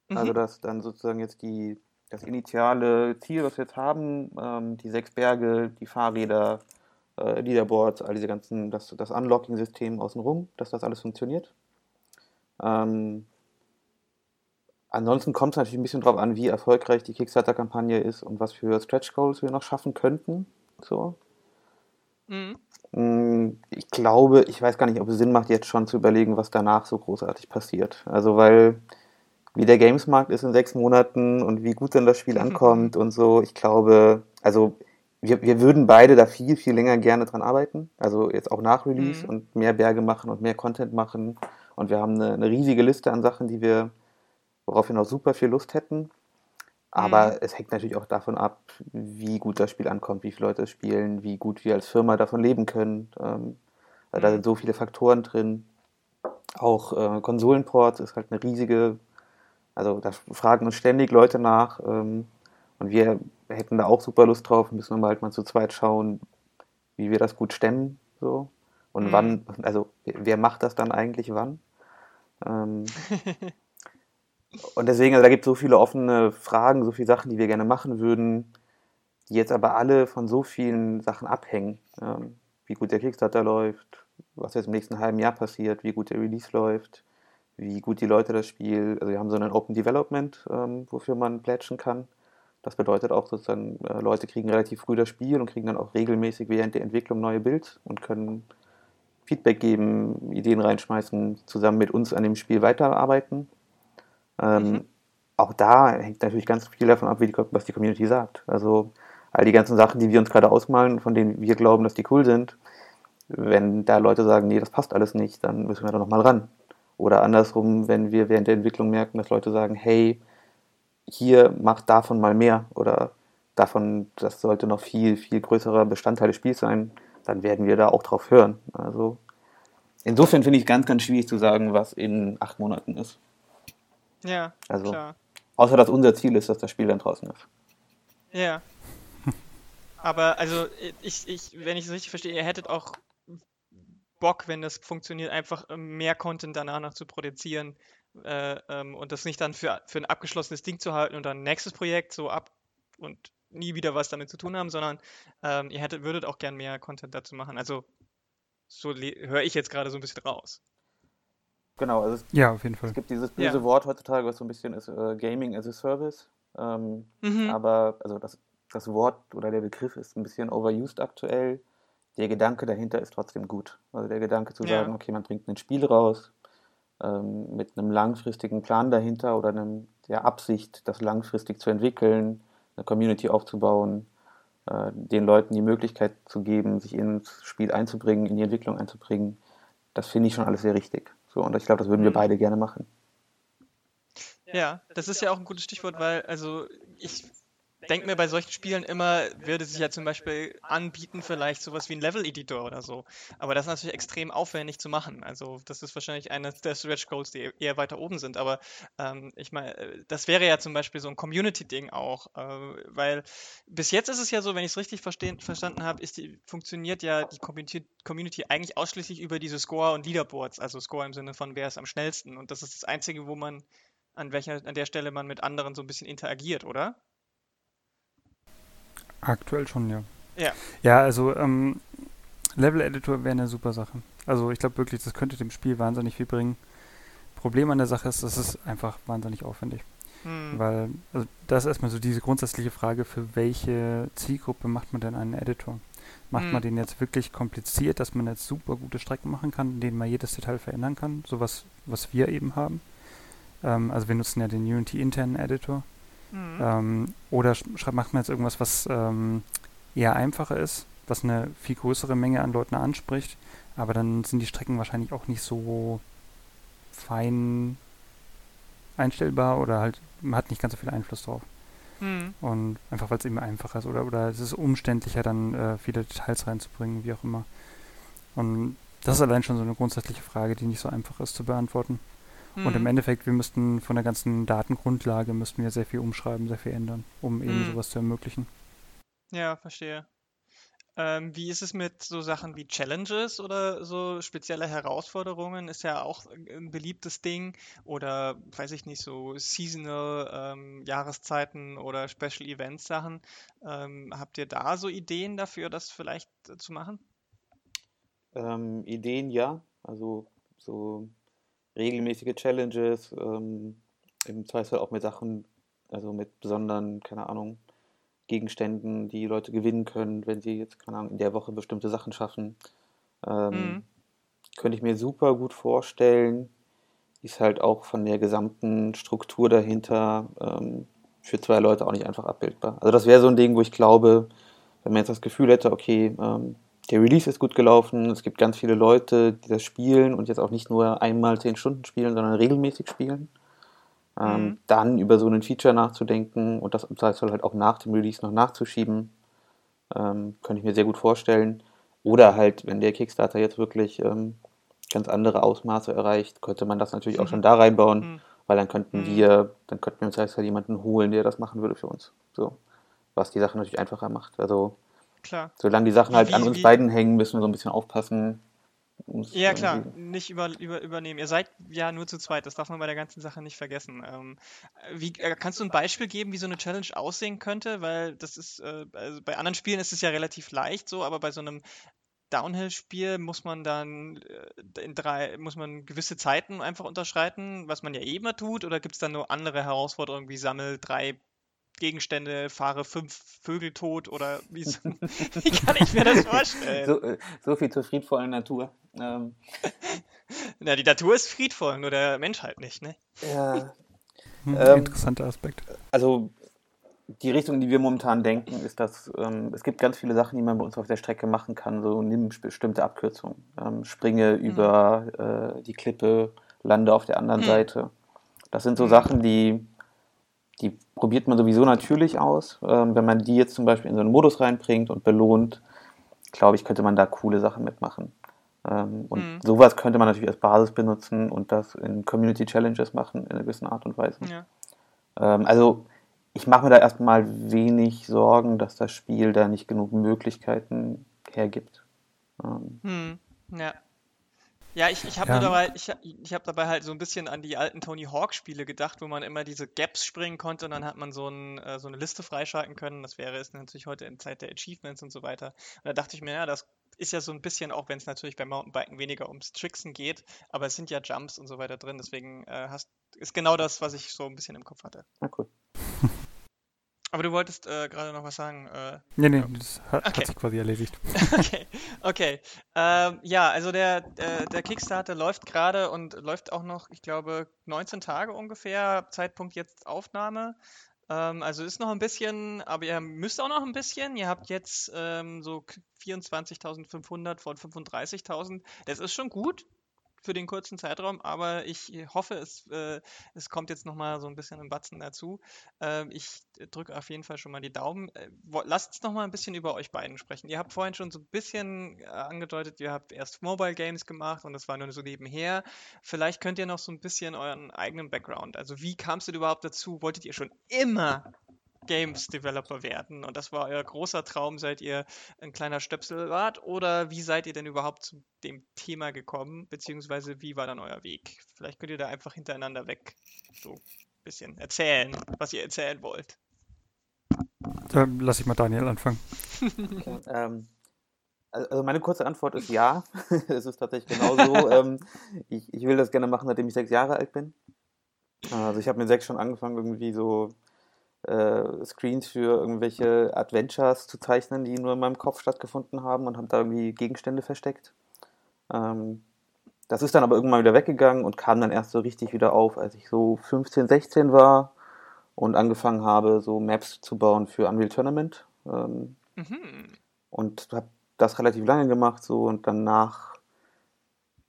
Also, mhm. Also dass dann sozusagen jetzt die, das initiale Ziel, was wir jetzt haben, ähm, die sechs Berge, die Fahrräder, äh, Leaderboards, all diese ganzen, das, das Unlocking-System außenrum, dass das alles funktioniert. Ähm, ansonsten kommt es natürlich ein bisschen darauf an, wie erfolgreich die Kickstarter-Kampagne ist und was für Stretch Goals wir noch schaffen könnten. So. Mhm. Mm, ich glaube, ich weiß gar nicht, ob es Sinn macht, jetzt schon zu überlegen, was danach so großartig passiert. Also, weil wie der Gamesmarkt ist in sechs Monaten und wie gut dann das Spiel ankommt und so, ich glaube, also wir, wir würden beide da viel, viel länger gerne dran arbeiten. Also jetzt auch nach Release mhm. und mehr Berge machen und mehr Content machen. Und wir haben eine, eine, riesige Liste an Sachen, die wir, worauf wir noch super viel Lust hätten. Aber mhm. es hängt natürlich auch davon ab, wie gut das Spiel ankommt, wie viele Leute es spielen, wie gut wir als Firma davon leben können. Ähm, mhm. Da sind so viele Faktoren drin. Auch äh, Konsolenports ist halt eine riesige, also da fragen uns ständig Leute nach. Ähm, und wir hätten da auch super Lust drauf, müssen wir halt mal zu zweit schauen, wie wir das gut stemmen. So. Und mhm. wann, also wer macht das dann eigentlich wann? Ähm, und deswegen, also da gibt es so viele offene Fragen, so viele Sachen, die wir gerne machen würden, die jetzt aber alle von so vielen Sachen abhängen. Ähm, wie gut der Kickstarter läuft, was jetzt im nächsten halben Jahr passiert, wie gut der Release läuft, wie gut die Leute das Spiel, also wir haben so ein Open Development, ähm, wofür man plätschen kann. Das bedeutet auch sozusagen, äh, Leute kriegen relativ früh das Spiel und kriegen dann auch regelmäßig während der Entwicklung neue Builds und können Feedback geben, Ideen reinschmeißen, zusammen mit uns an dem Spiel weiterarbeiten. Ähm, mhm. Auch da hängt natürlich ganz viel davon ab, die, was die Community sagt. Also all die ganzen Sachen, die wir uns gerade ausmalen, von denen wir glauben, dass die cool sind, wenn da Leute sagen, nee, das passt alles nicht, dann müssen wir da nochmal ran. Oder andersrum, wenn wir während der Entwicklung merken, dass Leute sagen, hey, hier macht davon mal mehr oder davon, das sollte noch viel, viel größerer Bestandteil des Spiels sein, dann werden wir da auch drauf hören. Also insofern finde ich ganz, ganz schwierig zu sagen, was in acht Monaten ist. Ja, also, klar. Außer dass unser Ziel ist, dass das Spiel dann draußen ist. Ja. Aber also ich, ich, wenn ich es richtig verstehe, ihr hättet auch Bock, wenn das funktioniert, einfach mehr Content danach noch zu produzieren, äh, ähm, und das nicht dann für, für ein abgeschlossenes Ding zu halten und dann nächstes Projekt so ab und nie wieder was damit zu tun haben, sondern ähm, ihr hättet, würdet auch gern mehr Content dazu machen. Also so höre ich jetzt gerade so ein bisschen raus. Genau, also es, Ja, auf jeden Fall. es gibt dieses böse Ja. Wort heutzutage, was so ein bisschen ist, äh, Gaming as a Service. Ähm, Mhm. aber also das, das Wort oder der Begriff ist ein bisschen overused aktuell. Der Gedanke dahinter ist trotzdem gut. Also der Gedanke zu Ja. sagen, okay, man bringt ein Spiel raus ähm, mit einem langfristigen Plan dahinter oder einem, der Absicht, das langfristig zu entwickeln, eine Community aufzubauen, äh, den Leuten die Möglichkeit zu geben, sich ins Spiel einzubringen, in die Entwicklung einzubringen. Das finde ich schon alles sehr richtig. So, und ich glaube, das würden wir Mhm. beide gerne machen. Ja, das ist ja auch ein gutes Stichwort, weil, also ich denke mir bei solchen Spielen immer, würde sich ja zum Beispiel anbieten, vielleicht sowas wie ein Level-Editor oder so. Aber das ist natürlich extrem aufwendig zu machen. Also das ist wahrscheinlich eines der Stretch Goals, die eher weiter oben sind. Aber ähm, ich meine, äh, das wäre ja zum Beispiel so ein Community-Ding auch. Äh, weil bis jetzt ist es ja so, wenn ich es richtig verstanden habe, funktioniert ja die Community, Community eigentlich ausschließlich über diese Score und Leaderboards. Also Score im Sinne von, wer ist am schnellsten. Und das ist das Einzige, wo man an welcher, an der Stelle man mit anderen so ein bisschen interagiert, oder? Aktuell schon, ja. Ja. Ja, also ähm, Level Editor wäre eine super Sache. Also ich glaube wirklich, das könnte dem Spiel wahnsinnig viel bringen. Problem an der Sache ist, es ist einfach wahnsinnig aufwendig. Hm. Weil, also das ist erstmal so diese grundsätzliche Frage, für welche Zielgruppe macht man denn einen Editor? Macht Hm. man den jetzt wirklich kompliziert, dass man jetzt super gute Strecken machen kann, in denen man jedes Detail verändern kann? Sowas, was wir eben haben. Ähm, also wir nutzen ja den Unity internen Editor. Hm. Ähm, oder macht man jetzt irgendwas, was ähm, eher einfacher ist, was eine viel größere Menge an Leuten anspricht, aber dann sind die Strecken wahrscheinlich auch nicht so fein einstellbar oder halt man hat nicht ganz so viel Einfluss drauf. Hm. Und einfach weil es eben einfacher ist oder, oder es ist umständlicher, dann äh, viele Details reinzubringen, wie auch immer. Und das ist allein schon so eine grundsätzliche Frage, die nicht so einfach ist zu beantworten. Und im Hm. Endeffekt, wir müssten von der ganzen Datengrundlage müssten wir sehr viel umschreiben, sehr viel ändern, um eben Hm. sowas zu ermöglichen. Ja, verstehe. Ähm, wie ist es mit so Sachen wie Challenges oder so spezielle Herausforderungen? Ist ja auch ein beliebtes Ding. Oder weiß ich nicht, so Seasonal ähm, Jahreszeiten oder Special Events Sachen. Ähm, habt ihr da so Ideen dafür, das vielleicht äh, zu machen? Ähm, Ideen ja, also so regelmäßige Challenges, ähm, im Zweifel auch mit Sachen, also mit besonderen, keine Ahnung, Gegenständen, die Leute gewinnen können, wenn sie jetzt, keine Ahnung, in der Woche bestimmte Sachen schaffen. Ähm, Mhm. könnte ich mir super gut vorstellen, ist halt auch von der gesamten Struktur dahinter ähm, für zwei Leute auch nicht einfach abbildbar. Also das wäre so ein Ding, wo ich glaube, wenn man jetzt das Gefühl hätte, okay, ähm, der Release ist gut gelaufen, es gibt ganz viele Leute, die das spielen und jetzt auch nicht nur einmal zehn Stunden spielen, sondern regelmäßig spielen, ähm, Mhm. dann über so einen Feature nachzudenken und das im Zweifelsfall halt auch nach dem Release noch nachzuschieben, ähm, könnte ich mir sehr gut vorstellen. Oder halt, wenn der Kickstarter jetzt wirklich ähm, ganz andere Ausmaße erreicht, könnte man das natürlich auch schon da reinbauen, Mhm. weil dann könnten Mhm. wir, dann könnten wir im Zweifelsfall jemanden holen, der das machen würde für uns. So. Was die Sache natürlich einfacher macht. Also, Klar. solange die Sachen Wie- halt an wie- uns wie- beiden hängen, müssen wir so ein bisschen aufpassen. Ja, klar, nicht über, über, übernehmen. Ihr seid ja nur zu zweit, das darf man bei der ganzen Sache nicht vergessen. Ähm, wie, äh, kannst du ein Beispiel geben, wie so eine Challenge aussehen könnte? Weil das ist, äh, also bei anderen Spielen ist es ja relativ leicht so, aber bei so einem Downhill-Spiel muss man dann äh, in drei, muss man gewisse Zeiten einfach unterschreiten, was man ja eh immer tut, oder gibt es dann nur andere Herausforderungen wie sammel drei Gegenstände, fahre fünf Vögel tot oder wie, so- wie kann ich mir das vorstellen? So, äh, so viel zur friedvollen Natur. Ähm, Na, die Natur ist friedvoll, nur der Mensch halt nicht, ne? ja, Hm, Ähm, interessanter Aspekt. also die Richtung, die wir momentan denken, ist, dass ähm, es gibt ganz viele Sachen, die man bei uns auf der Strecke machen kann. So nimm bestimmte Abkürzungen, ähm, springe über äh, die Klippe, lande auf der anderen Mhm. Seite. Das sind so Mhm. Sachen, die, die probiert man sowieso natürlich aus. Ähm, wenn man die jetzt zum Beispiel in so einen Modus reinbringt und belohnt, glaube ich, könnte man da coole Sachen mitmachen. Ähm, und Mhm. sowas könnte man natürlich als Basis benutzen und das in Community Challenges machen, in einer gewissen Art und Weise. Ja. Ähm, also ich mache mir da erstmal wenig Sorgen, dass das Spiel da nicht genug Möglichkeiten hergibt. Ähm, Hm, ja. Ja, ich, ich habe Ja. nur dabei, ich, hab- ich habe dabei halt so ein bisschen an die alten Tony Hawk Spiele gedacht, wo man immer diese Gaps springen konnte und dann hat man so, ein, äh, so eine Liste freischalten können. Das wäre es natürlich heute in Zeit der Achievements und so weiter. Und da dachte ich mir, ja, das ist ja so ein bisschen, auch wenn es natürlich beim Mountainbiken weniger ums Tricksen geht, aber es sind ja Jumps und so weiter drin, deswegen äh, hast, ist genau das, was ich so ein bisschen im Kopf hatte. Na cool. Aber du wolltest äh, gerade noch was sagen. Äh, nee, nee, das hat, okay. hat sich quasi erledigt. okay, okay. Ähm, ja, also der, der, der, Kickstarter läuft gerade und läuft auch noch, ich glaube, 19 Tage ungefähr, Zeitpunkt jetzt Aufnahme. Ähm, also ist noch ein bisschen, aber ihr müsst auch noch ein bisschen. Ihr habt jetzt ähm, so 24.500 von 35.000. Das ist schon gut für den kurzen Zeitraum, aber ich hoffe, es, äh, es kommt jetzt nochmal so ein bisschen ein Batzen dazu. Äh, ich drücke auf jeden Fall schon mal die Daumen. Äh, lasst uns nochmal ein bisschen über euch beiden sprechen. Ihr habt vorhin schon so ein bisschen äh, angedeutet, ihr habt erst Mobile Games gemacht und das war nur so nebenher. Vielleicht könnt ihr noch so ein bisschen euren eigenen Background, also wie kamst du überhaupt dazu? Wolltet ihr schon immer Games Developer werden und das war euer großer Traum, seit ihr ein kleiner Stöpsel wart? Oder wie seid ihr denn überhaupt zu dem Thema gekommen? Beziehungsweise wie war dann euer Weg? Vielleicht könnt ihr da einfach hintereinander weg so ein bisschen erzählen, was ihr erzählen wollt. Dann lass ich mal Daniel anfangen. Okay, ähm, also meine kurze Antwort ist ja. es ist tatsächlich genauso. ähm, ich, ich will das gerne machen, seitdem ich sechs Jahre alt bin. Also ich habe mit sechs schon angefangen, irgendwie so äh, Screens für irgendwelche Adventures zu zeichnen, die nur in meinem Kopf stattgefunden haben und habe da irgendwie Gegenstände versteckt. Ähm, das ist dann aber irgendwann wieder weggegangen und kam dann erst so richtig wieder auf, als ich so 15, 16 war und angefangen habe, so Maps zu bauen für Unreal Tournament. Ähm, mhm. Und habe das relativ lange gemacht so und danach,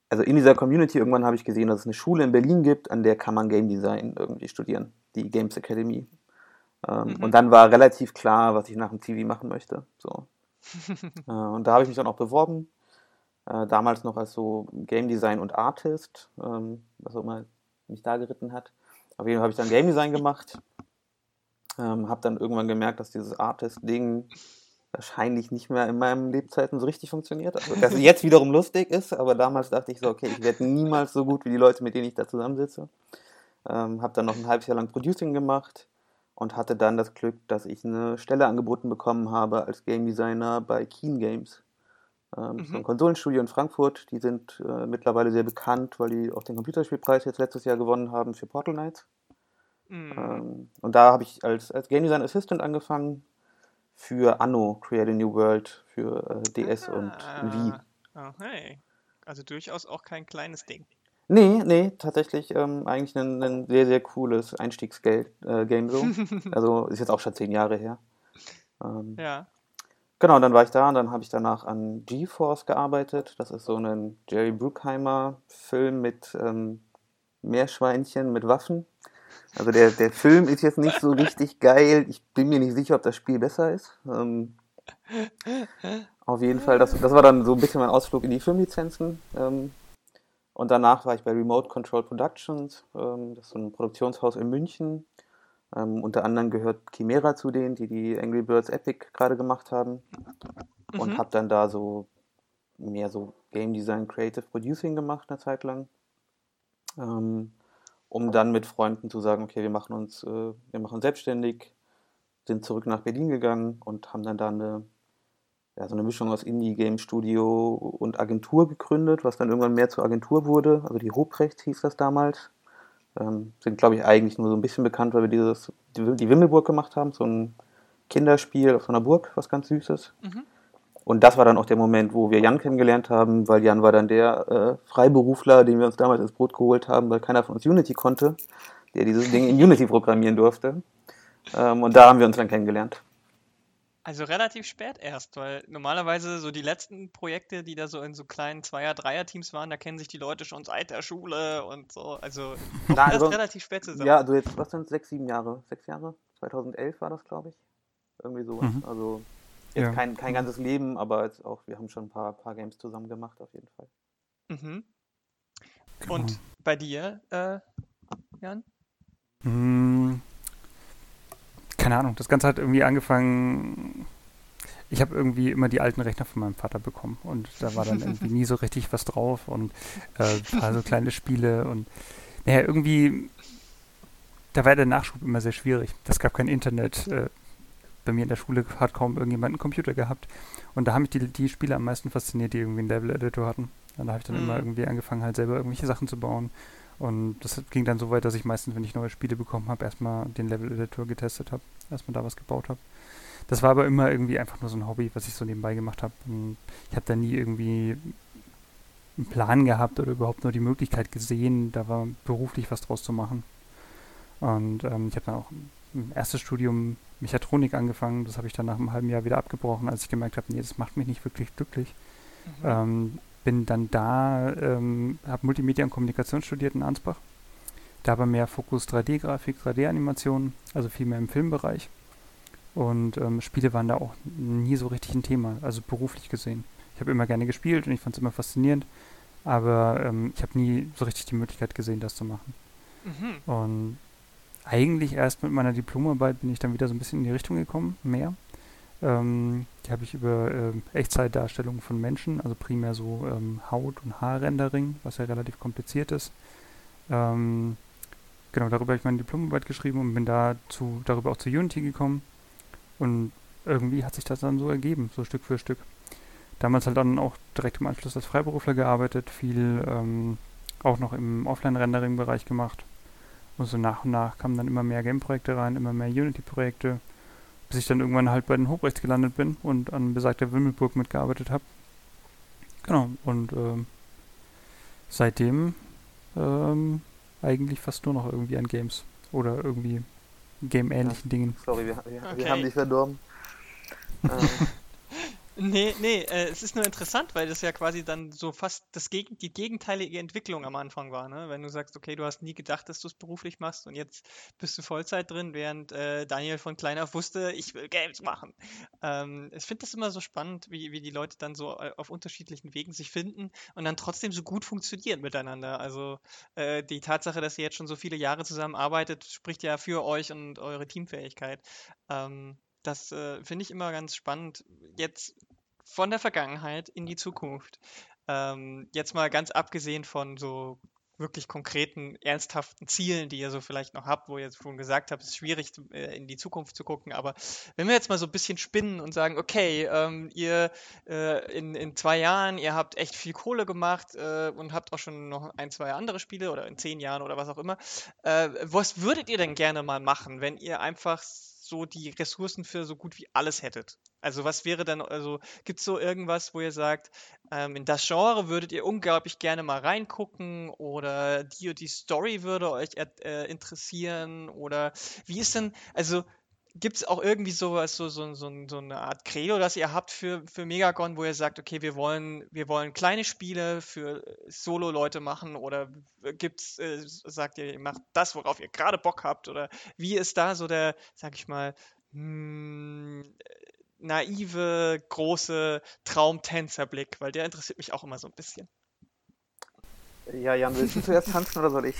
also in dieser Community irgendwann habe ich gesehen, dass es eine Schule in Berlin gibt, an der kann man Game Design irgendwie studieren, die Games Academy. Ähm, mhm. Und dann war relativ klar, was ich nach dem TV machen möchte. So. äh, und da habe ich mich dann auch beworben. Äh, damals noch als so Game Design und Artist, ähm, was auch immer mich da geritten hat. Auf jeden Fall habe ich dann Game Design gemacht. Ähm, habe dann irgendwann gemerkt, dass dieses Artist-Ding wahrscheinlich nicht mehr in meinem Lebzeiten so richtig funktioniert. Also, dass es jetzt wiederum lustig ist, aber damals dachte ich so, okay, ich werde niemals so gut wie die Leute, mit denen ich da zusammensitze. Ähm, habe dann noch ein halbes Jahr lang Producing gemacht und hatte dann das Glück, dass ich eine Stelle angeboten bekommen habe als Game Designer bei Keen Games. Ähm, mhm. So ein Konsolenstudio in Frankfurt. Die sind äh, mittlerweile sehr bekannt, weil die auch den Computerspielpreis jetzt letztes Jahr gewonnen haben für Portal Knights. Mhm. Ähm, und da habe ich als, als Game Design Assistant angefangen für Anno, Create a New World, für äh, DS ah, und Wii. Oh, hey. Also durchaus auch kein kleines Ding. Nee, nee, tatsächlich ähm, eigentlich ein, ein, sehr, sehr cooles Einstiegsgame äh, so. also ist jetzt auch schon zehn Jahre her. Ähm, ja. Genau, dann war ich da und dann habe ich danach an GeForce gearbeitet. Das ist so ein Jerry Bruckheimer Film mit ähm, Meerschweinchen mit Waffen. Also der, der Film ist jetzt nicht so richtig geil. Ich bin mir nicht sicher, ob das Spiel besser ist. Ähm, auf jeden Fall, das, das war dann so ein bisschen mein Ausflug in die Filmlizenzen. Ähm, und danach war ich bei Remote Control Productions, ähm, das ist ein Produktionshaus in München. Ähm, unter anderem gehört Chimera zu denen, die die Angry Birds Epic gerade gemacht haben. Mhm. Und habe dann da so mehr so Game Design, Creative Producing gemacht eine Zeit lang. Ähm, um dann mit Freunden zu sagen, okay, wir machen uns, äh, wir machen uns selbstständig, sind zurück nach Berlin gegangen und haben dann da eine ja, so eine Mischung aus Indie-Game-Studio und Agentur gegründet, was dann irgendwann mehr zur Agentur wurde. Also die Hobrecht hieß das damals. Ähm, sind, glaube ich, eigentlich nur so ein bisschen bekannt, weil wir dieses, die, die Wimmelburg gemacht haben, so ein Kinderspiel auf so einer Burg, was ganz Süßes. Mhm. Und das war dann auch der Moment, wo wir Jan kennengelernt haben, weil Jan war dann der äh, Freiberufler, den wir uns damals ins Brot geholt haben, weil keiner von uns Unity konnte, der dieses Ding in Unity programmieren durfte. Ähm, und da haben wir uns dann kennengelernt. Also relativ spät erst, weil normalerweise so die letzten Projekte, die da so in so kleinen Zweier-, Dreier-Teams waren, da kennen sich die Leute schon seit der Schule und so. Also Na, also, relativ spät zusammen. Ja, also jetzt, was sind sechs, sieben Jahre? Sechs Jahre? 2011 war das, glaube ich. Irgendwie sowas. Mhm. Also jetzt ja. kein, kein ganzes Leben, aber jetzt auch, wir haben schon ein paar, paar Games zusammen gemacht, auf jeden Fall. Mhm. Genau. Und bei dir, äh, Jan? Hm, keine Ahnung, das Ganze hat irgendwie angefangen. Ich habe irgendwie immer die alten Rechner von meinem Vater bekommen und da war dann irgendwie nie so richtig was drauf und äh, ein paar so kleine Spiele und naja, irgendwie, da war der Nachschub immer sehr schwierig. Es gab kein Internet. Äh, bei mir in der Schule hat kaum irgendjemand einen Computer gehabt. Und da haben mich die, die Spiele am meisten fasziniert, die irgendwie einen Level-Editor hatten. Und da habe ich dann mhm. immer irgendwie angefangen, halt selber irgendwelche Sachen zu bauen. Und das ging dann so weit, dass ich meistens, wenn ich neue Spiele bekommen habe, erstmal den Level-Editor getestet habe, erstmal da was gebaut habe. Das war aber immer irgendwie einfach nur so ein Hobby, was ich so nebenbei gemacht habe. Ich habe da nie irgendwie einen Plan gehabt oder überhaupt nur die Möglichkeit gesehen, da war beruflich was draus zu machen. Und ähm, ich habe dann auch ein erstes Studium Mechatronik angefangen. Das habe ich dann nach einem halben Jahr wieder abgebrochen, als ich gemerkt habe, nee, das macht mich nicht wirklich glücklich. Mhm. Ähm, bin dann da, ähm, habe Multimedia und Kommunikation studiert in Ansbach. Da war mehr Fokus 3D-Grafik, 3D-Animation, also viel mehr im Filmbereich. Und ähm, Spiele waren da auch nie so richtig ein Thema, also beruflich gesehen. Ich habe immer gerne gespielt und ich fand es immer faszinierend, aber ähm, ich habe nie so richtig die Möglichkeit gesehen, das zu machen. Mhm. Und eigentlich erst mit meiner Diplomarbeit bin ich dann wieder so ein bisschen in die Richtung gekommen, mehr. Ähm, die habe ich über äh, Echtzeitdarstellungen von Menschen, also primär so ähm, Haut- und Haarrendering, was ja relativ kompliziert ist. Ähm, genau, darüber habe ich meine Diplomarbeit geschrieben und bin dazu, darüber auch zu Unity gekommen. Und irgendwie hat sich das dann so ergeben, so Stück für Stück. Damals halt dann auch direkt im Anschluss als Freiberufler gearbeitet, viel ähm, auch noch im Offline-Rendering-Bereich gemacht. Und so nach und nach kamen dann immer mehr Game-Projekte rein, immer mehr Unity-Projekte, bis ich dann irgendwann halt bei den Hochrechts gelandet bin und an besagter Wimmelburg mitgearbeitet habe. Genau, und ähm, seitdem ähm, eigentlich fast nur noch irgendwie an Games oder irgendwie Game-ähnlichen ja. Dingen. Sorry, wir, wir, okay. wir haben dich verdorben. ähm. Nee, nee, äh, es ist nur interessant, weil das ja quasi dann so fast das Geg die gegenteilige Entwicklung am Anfang war, ne? Wenn du sagst, okay, du hast nie gedacht, dass du es beruflich machst und jetzt bist du Vollzeit drin, während äh, Daniel von klein auf wusste, ich will Games machen. Ähm, ich finde das immer so spannend, wie, wie die Leute dann so äh, auf unterschiedlichen Wegen sich finden und dann trotzdem so gut funktionieren miteinander. Also äh, die Tatsache, dass ihr jetzt schon so viele Jahre zusammenarbeitet, spricht ja für euch und eure Teamfähigkeit. Ähm, das äh, finde ich immer ganz spannend. Jetzt von der Vergangenheit in die Zukunft. Ähm, jetzt mal ganz abgesehen von so wirklich konkreten, ernsthaften Zielen, die ihr so vielleicht noch habt, wo ihr schon gesagt habt, es ist schwierig äh, in die Zukunft zu gucken. Aber wenn wir jetzt mal so ein bisschen spinnen und sagen, okay, ähm, ihr äh, in, in zwei Jahren, ihr habt echt viel Kohle gemacht äh, und habt auch schon noch ein, zwei andere Spiele oder in zehn Jahren oder was auch immer. Äh, was würdet ihr denn gerne mal machen, wenn ihr einfach so die Ressourcen für so gut wie alles hättet? Also was wäre dann, also gibt es so irgendwas, wo ihr sagt, ähm, in das Genre würdet ihr unglaublich gerne mal reingucken oder die die Story würde euch äh, interessieren oder wie ist denn, also gibt es auch irgendwie sowas, so, so, so, so eine Art Credo, das ihr habt für, für Megagon, wo ihr sagt, okay, wir wollen, wir wollen kleine Spiele für Solo-Leute machen oder gibt's, äh, sagt ihr, ihr macht das, worauf ihr gerade Bock habt oder wie ist da so der, sag ich mal, mh, hm, naive, große Traumtänzerblick, weil der interessiert mich auch immer so ein bisschen. Ja, Jan, willst du zuerst tanzen oder soll ich?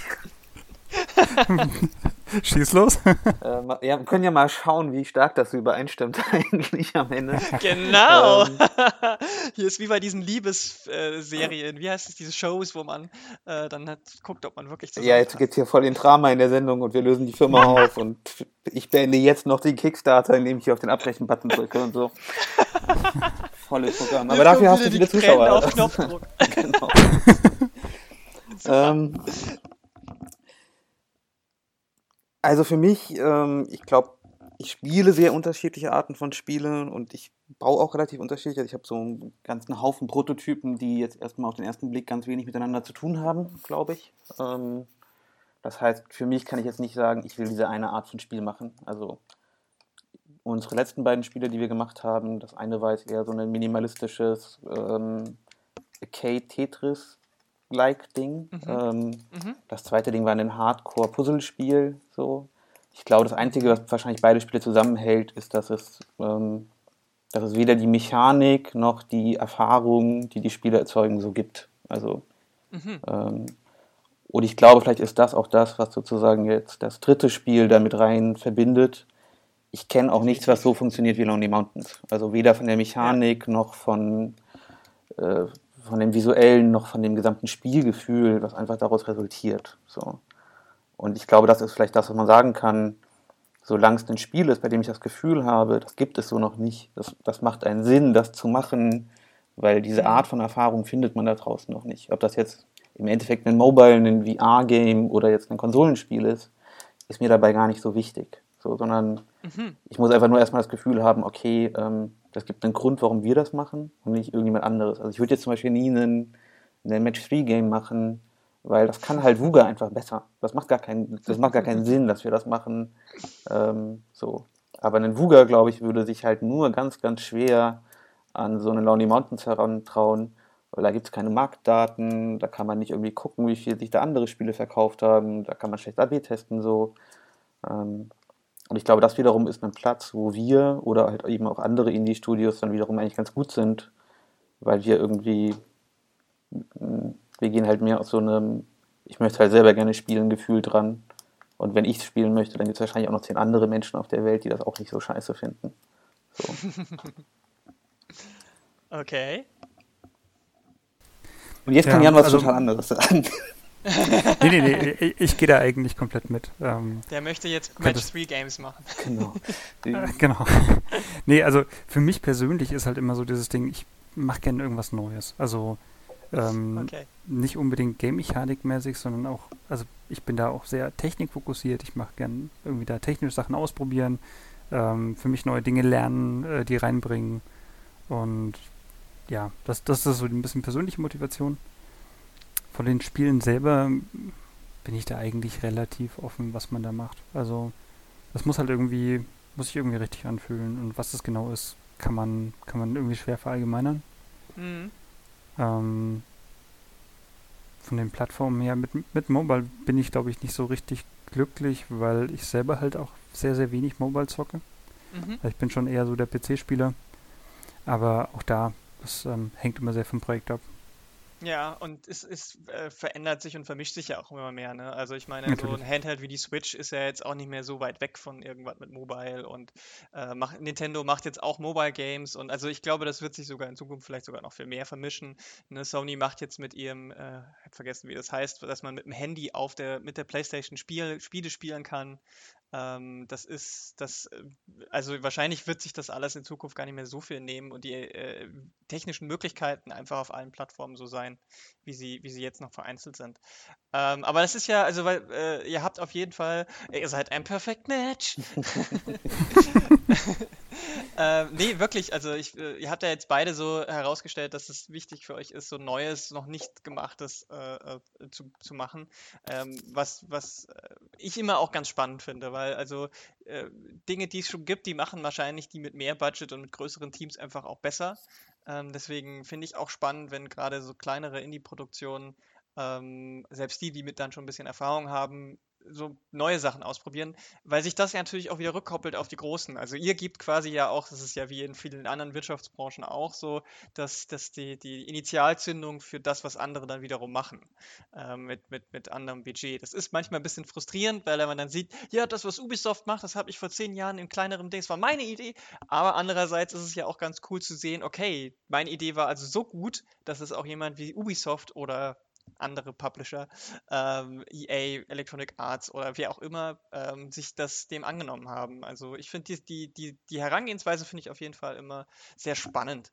Schieß los. Äh, ja, wir können ja mal schauen, wie stark das übereinstimmt eigentlich am Ende. Genau. Ähm, Hier ist wie bei diesen Liebesserien. Äh, wie heißt es, diese Shows, wo man äh, dann hat, guckt, ob man wirklich zusammen Ja, jetzt geht es hier voll in Drama in der Sendung und wir lösen die Firma auf und ich beende jetzt noch den Kickstarter, indem ich hier auf den Abbrechen-Button drücke und so. Volles Programm. Aber dafür hast du viele Zuschauer. Auf Knopfdruck. genau. ähm, also für mich, ähm, ich glaube, ich spiele sehr unterschiedliche Arten von Spielen und ich baue auch relativ unterschiedlich. Also ich habe so einen ganzen Haufen Prototypen, die jetzt erstmal auf den ersten Blick ganz wenig miteinander zu tun haben, glaube ich. Ähm, das heißt, für mich kann ich jetzt nicht sagen, ich will diese eine Art von Spiel machen. Also unsere letzten beiden Spiele, die wir gemacht haben, das eine war jetzt eher so ein minimalistisches ähm, Arcade-Tetris like Ding. Mhm. Ähm, mhm. Das zweite Ding war ein Hardcore-Puzzlespiel. So. Ich glaube, das Einzige, was wahrscheinlich beide Spiele zusammenhält, ist, dass es, ähm, dass es weder die Mechanik noch die Erfahrung, die die Spiele erzeugen, so gibt. Also, mhm. ähm, und ich glaube, vielleicht ist das auch das, was sozusagen jetzt das dritte Spiel damit rein verbindet. Ich kenne auch nichts, was so funktioniert wie Lonely Mountains. Also weder von der Mechanik noch von, äh, von dem visuellen noch von dem gesamten Spielgefühl, was einfach daraus resultiert. So. Und ich glaube, das ist vielleicht das, was man sagen kann. solange es ein Spiel ist, bei dem ich das Gefühl habe, das gibt es so noch nicht, das, das macht einen Sinn, das zu machen, weil diese Mhm. Art von Erfahrung findet man da draußen noch nicht. Ob das jetzt im Endeffekt ein Mobile, ein VR-Game oder jetzt ein Konsolenspiel ist, ist mir dabei gar nicht so wichtig. So, sondern Mhm. ich muss einfach nur erstmal das Gefühl haben, okay, ähm, das gibt einen Grund, warum wir das machen und nicht irgendjemand anderes. Also ich würde jetzt zum Beispiel nie einen, einen Match-3-Game machen, weil das kann halt Wuga einfach besser. Das macht gar keinen, das macht gar keinen Sinn, dass wir das machen. Ähm, so. Aber ein Wuga, glaube ich, würde sich halt nur ganz, ganz schwer an so eine Lonely Mountains herantrauen, weil da gibt es keine Marktdaten, da kann man nicht irgendwie gucken, wie viel sich da andere Spiele verkauft haben, da kann man schlecht AB testen so. Ähm, und ich glaube, das wiederum ist ein Platz, wo wir oder halt eben auch andere Indie-Studios dann wiederum eigentlich ganz gut sind, weil wir irgendwie, mm, wir gehen halt mehr aus so einem, ich möchte halt selber gerne spielen, Gefühl dran. Und wenn ich es spielen möchte, dann gibt es wahrscheinlich auch noch zehn andere Menschen auf der Welt, die das auch nicht so scheiße finden. So. Okay. Und jetzt kann Ja, Jan was also- total anderes sagen. Nee, nee, nee, ich, ich gehe da eigentlich komplett mit. Ähm, Der möchte jetzt Könnte- Match-3-Games machen. genau. Genau. nee, also für mich persönlich ist halt immer so dieses Ding, ich mache gerne irgendwas Neues. Also ähm, Okay. nicht unbedingt Game-Mechanik-mäßig, sondern auch, also ich bin da auch sehr technikfokussiert. Ich mache gerne irgendwie da technische Sachen ausprobieren, ähm, für mich neue Dinge lernen, äh, die reinbringen. Und ja, das, das ist so ein bisschen persönliche Motivation. Von den Spielen selber bin ich da eigentlich relativ offen, was man da macht. Also das muss halt irgendwie, muss sich irgendwie richtig anfühlen. Und was das genau ist, kann man, kann man irgendwie schwer verallgemeinern. Mhm. Ähm, von den Plattformen her, mit, mit Mobile bin ich, glaube ich, nicht so richtig glücklich, weil ich selber halt auch sehr, sehr wenig Mobile zocke. Mhm. Ich bin schon eher so der PC-Spieler. Aber auch da, das ähm, hängt immer sehr vom Projekt ab. Ja, und es, es äh, verändert sich und vermischt sich ja auch immer mehr, ne? Also ich meine, so Natürlich. ein Handheld wie die Switch ist ja jetzt auch nicht mehr so weit weg von irgendwas mit Mobile und äh, macht, Nintendo macht jetzt auch Mobile Games und also ich glaube, das wird sich sogar in Zukunft vielleicht sogar noch viel mehr vermischen. Ne? Sony macht jetzt mit ihrem, äh, hab vergessen, wie das heißt, dass man mit dem Handy auf der, mit der PlayStation Spiel, Spiele spielen kann. Ähm, das ist, das, äh, also wahrscheinlich wird sich das alles in Zukunft gar nicht mehr so viel nehmen und die äh, technischen Möglichkeiten einfach auf allen Plattformen so sein, wie sie, wie sie jetzt noch vereinzelt sind. Ähm, aber das ist ja, also weil äh, ihr habt auf jeden Fall, ihr seid ein Perfect Match. ähm, nee, wirklich, also ich, äh, ihr habt ja jetzt beide so herausgestellt, dass es wichtig für euch ist, so Neues, noch nicht gemachtes äh, äh, zu, zu machen. Ähm, was, was äh, ich immer auch ganz spannend finde, weil also äh, Dinge, die es schon gibt, die machen wahrscheinlich die mit mehr Budget und mit größeren Teams einfach auch besser. Ähm, deswegen finde ich auch spannend, wenn gerade so kleinere Indie-Produktionen, ähm, selbst die, die mit dann schon ein bisschen Erfahrung haben, so neue Sachen ausprobieren, weil sich das ja natürlich auch wieder rückkoppelt auf die Großen. Also ihr gebt quasi ja auch, das ist ja wie in vielen anderen Wirtschaftsbranchen auch so, dass, dass die, die Initialzündung für das, was andere dann wiederum machen, äh, mit, mit, mit anderem Budget. Das ist manchmal ein bisschen frustrierend, weil man dann sieht, ja, das, was Ubisoft macht, das habe ich vor zehn Jahren in kleineren Dings, war meine Idee, aber andererseits ist es ja auch ganz cool zu sehen, okay, meine Idee war also so gut, dass es auch jemand wie Ubisoft oder andere Publisher, ähm, EA, Electronic Arts oder wer auch immer, ähm, sich das dem angenommen haben. Also ich finde die, die, die, die Herangehensweise finde ich auf jeden Fall immer sehr spannend.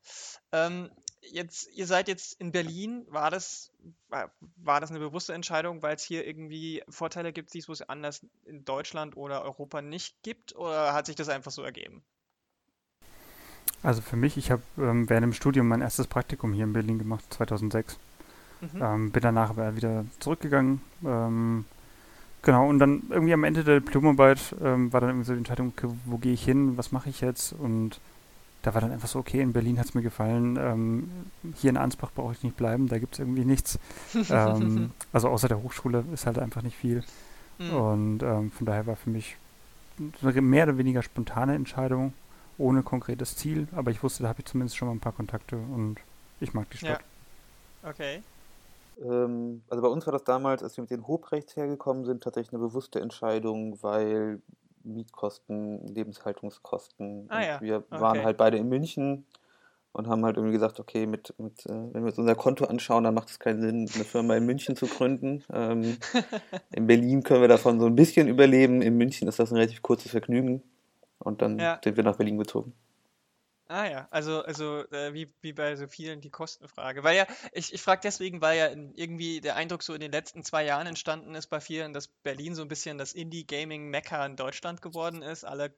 Ähm, jetzt, ihr seid jetzt in Berlin, war das, war, das eine bewusste Entscheidung, weil es hier irgendwie Vorteile gibt, die es anders in Deutschland oder Europa nicht gibt, oder hat sich das einfach so ergeben? Also für mich, ich habe ähm, während dem Studium mein erstes Praktikum hier in Berlin gemacht, 2006. Mhm. Ähm, bin danach aber wieder zurückgegangen. Ähm, genau, und dann irgendwie am Ende der Diplomarbeit ähm, war dann irgendwie so die Entscheidung, okay, wo gehe ich hin, was mache ich jetzt? Und da war dann einfach so, okay, in Berlin hat es mir gefallen. Ähm, hier in Ansbach brauche ich nicht bleiben, da gibt es irgendwie nichts. ähm, also außer der Hochschule ist halt einfach nicht viel. Mhm. Und ähm, von daher war für mich eine mehr oder weniger spontane Entscheidung, ohne konkretes Ziel. Aber ich wusste, da habe ich zumindest schon mal ein paar Kontakte und ich mag die Ja. Stadt. Okay. Ähm, also bei uns war das damals, als wir mit den Hobrechts hergekommen sind, tatsächlich eine bewusste Entscheidung, weil Mietkosten, Lebenshaltungskosten. Ah ja, wir waren okay. halt beide in München und haben halt irgendwie gesagt, okay, mit, mit, äh, wenn wir uns unser Konto anschauen, dann macht es keinen Sinn, eine Firma in München zu gründen. Ähm, in Berlin können wir davon so ein bisschen überleben, in München ist das ein relativ kurzes Vergnügen und dann Ja. sind wir nach Berlin gezogen. Ah ja, also, also äh, wie, wie bei so vielen die Kostenfrage. Weil ja, ich, ich frage deswegen, weil ja in, irgendwie der Eindruck so in den letzten zwei Jahren entstanden ist bei vielen, dass Berlin so ein bisschen das Indie-Gaming-Mekka in Deutschland geworden ist. Alle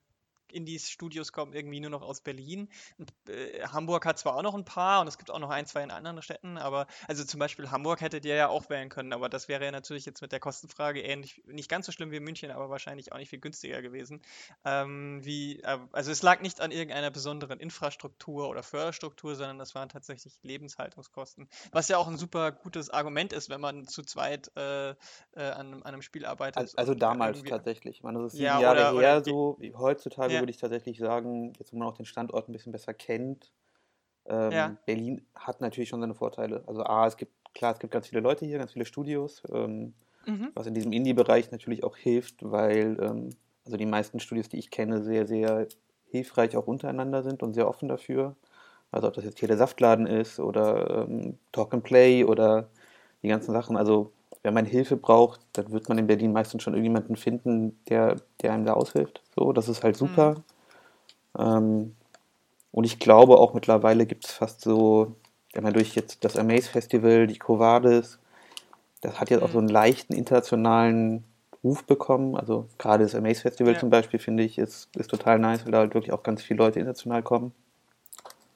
Indies-Studios kommen irgendwie nur noch aus Berlin. Und, äh, Hamburg hat zwar auch noch ein paar und es gibt auch noch ein, zwei in anderen Städten, aber also zum Beispiel Hamburg hättet ihr ja auch wählen können, aber das wäre ja natürlich jetzt mit der Kostenfrage ähnlich, nicht ganz so schlimm wie München, aber wahrscheinlich auch nicht viel günstiger gewesen. Ähm, wie, äh, also es lag nicht an irgendeiner besonderen Infrastruktur oder Förderstruktur, sondern das waren tatsächlich Lebenshaltungskosten. Was ja auch ein super gutes Argument ist, wenn man zu zweit äh, äh, an, einem- an einem Spiel arbeitet. Also, also damals tatsächlich. Ich meine, das ist sieben Ja, Jahre oder- her oder- so. Heutzutage Ja. Würde ich tatsächlich sagen, jetzt wo man auch den Standort ein bisschen besser kennt, ähm, Ja. Berlin hat natürlich schon seine Vorteile. Also A, es gibt, klar, es gibt ganz viele Leute hier, ganz viele Studios, ähm, Mhm. was in diesem Indie-Bereich natürlich auch hilft, weil ähm, also die meisten Studios, die ich kenne, sehr, sehr hilfreich auch untereinander sind und sehr offen dafür. Also ob das jetzt hier der Saftladen ist oder ähm, Talk and Play oder die ganzen Sachen. Also wenn man Hilfe braucht, dann wird man in Berlin meistens schon irgendjemanden finden, der, der einem da aushilft. So, das ist halt super. Ähm, und ich glaube auch mittlerweile gibt es fast so, wenn man durch jetzt das Amaze Festival, die Covades, das hat jetzt auch so einen leichten internationalen Ruf bekommen. Also gerade das Amaze Festival Ja. zum Beispiel finde ich ist, ist total nice, weil da halt wirklich auch ganz viele Leute international kommen.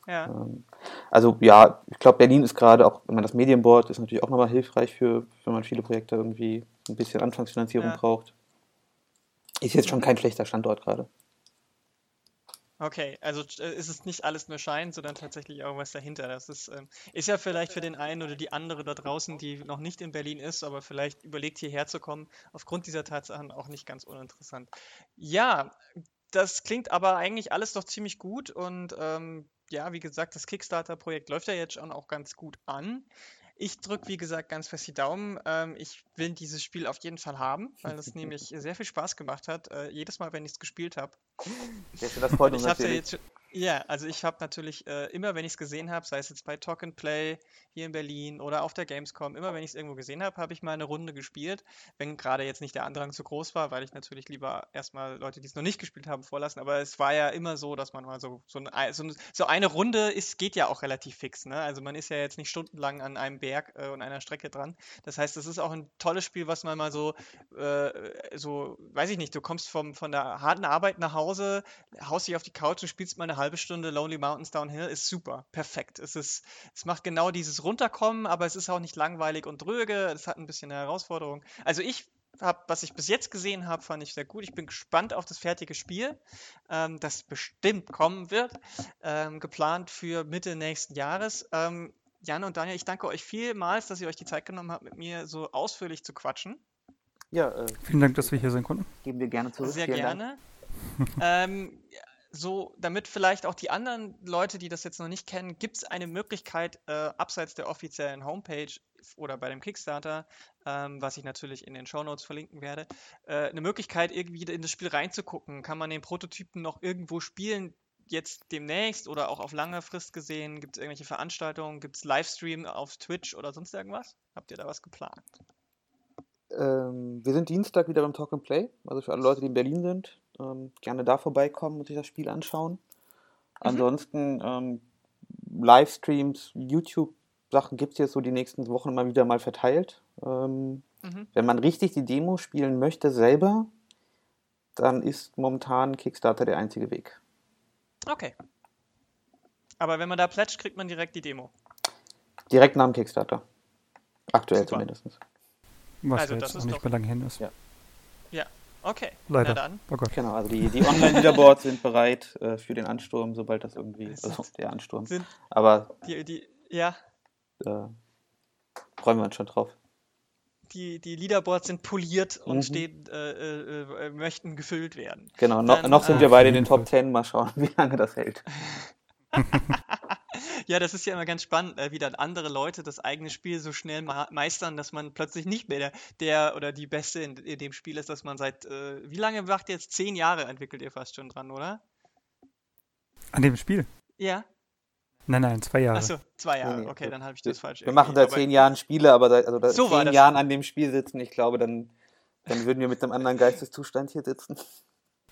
Ja. Ähm, Also ja, ich glaube, Berlin ist gerade auch, wenn man das Medienboard ist natürlich auch nochmal hilfreich für, wenn man viele Projekte irgendwie ein bisschen Anfangsfinanzierung Ja. braucht. Ist jetzt schon kein schlechter Standort gerade. Okay, also äh, ist es nicht alles nur Schein, sondern tatsächlich auch was dahinter. Das ist, ähm, ist ja vielleicht für den einen oder die andere da draußen, die noch nicht in Berlin ist, aber vielleicht überlegt hierher zu kommen, aufgrund dieser Tatsachen auch nicht ganz uninteressant. Ja, das klingt aber eigentlich alles doch ziemlich gut und ähm, ja, wie gesagt, das Kickstarter-Projekt läuft ja jetzt schon auch ganz gut an. Ich drücke, wie gesagt, ganz fest die Daumen. Ähm, ich will dieses Spiel auf jeden Fall haben, weil es nämlich sehr viel Spaß gemacht hat. Äh, jedes Mal, wenn ich es gespielt habe. das freut Ich habe ja jetzt ja, also ich habe natürlich äh, immer, wenn ich es gesehen habe, sei es jetzt bei Talk and Play hier in Berlin oder auf der Gamescom, immer wenn ich es irgendwo gesehen habe, habe ich mal eine Runde gespielt, wenn gerade jetzt nicht der Andrang zu groß war, weil ich natürlich lieber erstmal Leute, die es noch nicht gespielt haben, vorlassen. Aber es war ja immer so, dass man mal so so, ein, so, so eine Runde ist, geht ja auch relativ fix, ne? Also man ist ja jetzt nicht stundenlang an einem Berg äh, und einer Strecke dran. Das heißt, es ist auch ein tolles Spiel, was man mal so, äh, so, weiß ich nicht, du kommst vom, von der harten Arbeit nach Hause, haust dich auf die Couch und spielst mal eine halbe Stunde Lonely Mountains Downhill, ist super, perfekt. Es ist, es macht genau dieses Runterkommen, aber es ist auch nicht langweilig und dröge, es hat ein bisschen eine Herausforderung. Also ich habe, was ich bis jetzt gesehen habe, fand ich sehr gut. Ich bin gespannt auf das fertige Spiel, ähm, das bestimmt kommen wird, ähm, geplant für Mitte nächsten Jahres. Ähm, Jan und Daniel, ich danke euch vielmals, dass ihr euch die Zeit genommen habt, mit mir so ausführlich zu quatschen. Ja, äh, Vielen Dank, dass wir hier sein konnten. geben wir gerne zurück. Sehr Vielen gerne. ähm, ja, so, damit vielleicht auch die anderen Leute, die das jetzt noch nicht kennen, gibt es eine Möglichkeit, äh, abseits der offiziellen Homepage oder bei dem Kickstarter, ähm, was ich natürlich in den Shownotes verlinken werde, äh, eine Möglichkeit, irgendwie in das Spiel reinzugucken. Kann man den Prototypen noch irgendwo spielen? Jetzt demnächst oder auch auf lange Frist gesehen? Gibt es irgendwelche Veranstaltungen? Gibt es Livestream auf Twitch oder sonst irgendwas? Habt ihr da was geplant? Ähm, wir sind Dienstag wieder beim Talk and Play. Also für alle Leute, die in Berlin sind, ähm, gerne da vorbeikommen und sich das Spiel anschauen. Ansonsten ähm, Livestreams, YouTube-Sachen gibt es jetzt so die nächsten Wochen mal wieder mal verteilt. Ähm, Mhm. wenn man richtig die Demo spielen möchte selber, dann ist momentan Kickstarter der einzige Weg. Okay. Aber wenn man da plätscht, kriegt man direkt die Demo. Direkt nach dem Kickstarter. Aktuell Super. zumindest. Was Also, jetzt auch ist nicht mehr lange hin ist. Ja. Okay. Leider. Na dann. Oh Gott. Genau, also die, die Online-Leaderboards sind bereit äh, für den Ansturm, sobald das irgendwie, also der Ansturm. Sind Aber die, die, ja, äh, freuen wir uns schon drauf. die, die Leaderboards sind poliert und Mhm. stehen, äh, äh, äh, möchten gefüllt werden. Genau, noch, Dann, noch sind äh, wir beide in den Top 10. Mal schauen, wie lange das hält. Ja, das ist ja immer ganz spannend, äh, wie dann andere Leute das eigene Spiel so schnell meistern, dass man plötzlich nicht mehr der, der oder die Beste in, in dem Spiel ist, dass man seit, äh, wie lange macht ihr jetzt? Zehn Jahre entwickelt ihr fast schon dran, oder? An dem Spiel. Ja. Nein, nein, zwei Jahre. Achso, zwei Jahre. Nee, Okay, dann habe ich das falsch. Wir machen seit zehn Jahren Spiele, aber seit, also So zehn. Jahren an dem Spiel sitzen, ich glaube, dann, dann würden wir mit einem anderen Geisteszustand hier sitzen.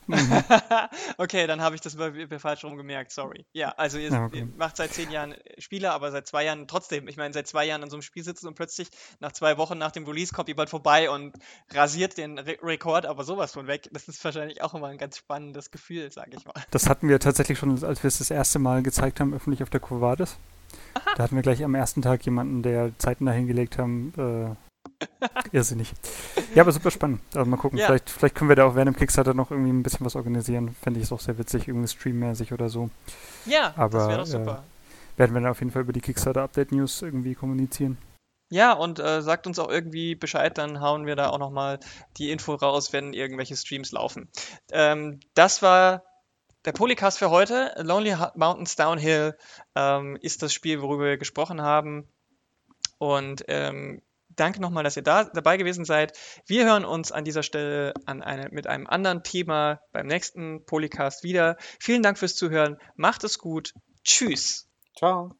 okay, dann habe ich das falsch rum gemerkt, sorry. Ja, also ihr, Ja, okay. ihr macht seit zehn Jahren Spiele, aber seit zwei Jahren trotzdem. Ich meine, seit zwei Jahren an so einem Spiel sitzen und plötzlich nach zwei Wochen nach dem Release kommt jemand vorbei und rasiert den Re Rekord, aber sowas von weg. Das ist wahrscheinlich auch immer ein ganz spannendes Gefühl, sage ich mal. Das hatten wir tatsächlich schon, als wir es das erste Mal gezeigt haben, öffentlich auf der Covades. Da hatten wir gleich am ersten Tag jemanden, der Zeiten dahingelegt haben. Äh, irrsinnig. Ja, aber super spannend. Also mal gucken, Ja. vielleicht, vielleicht können wir da auch während dem Kickstarter noch irgendwie ein bisschen was organisieren. Fände ich es auch sehr witzig, irgendwie streammäßig oder so. Ja, das Aber, wäre doch äh, super. Werden wir dann auf jeden Fall über die Kickstarter-Update-News irgendwie kommunizieren. Ja, und äh, sagt uns auch irgendwie Bescheid, dann hauen wir da auch nochmal die Info raus, wenn irgendwelche Streams laufen. Ähm, das war der Polycast für heute. Lonely Mountains Downhill ähm, ist das Spiel, worüber wir gesprochen haben. Und ähm, danke nochmal, dass ihr da dabei gewesen seid. Wir hören uns an dieser Stelle an eine, mit einem anderen Thema beim nächsten Polycast wieder. Vielen Dank fürs Zuhören. Macht es gut. Tschüss. Ciao.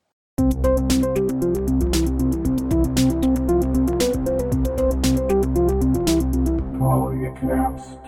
Follow your caps.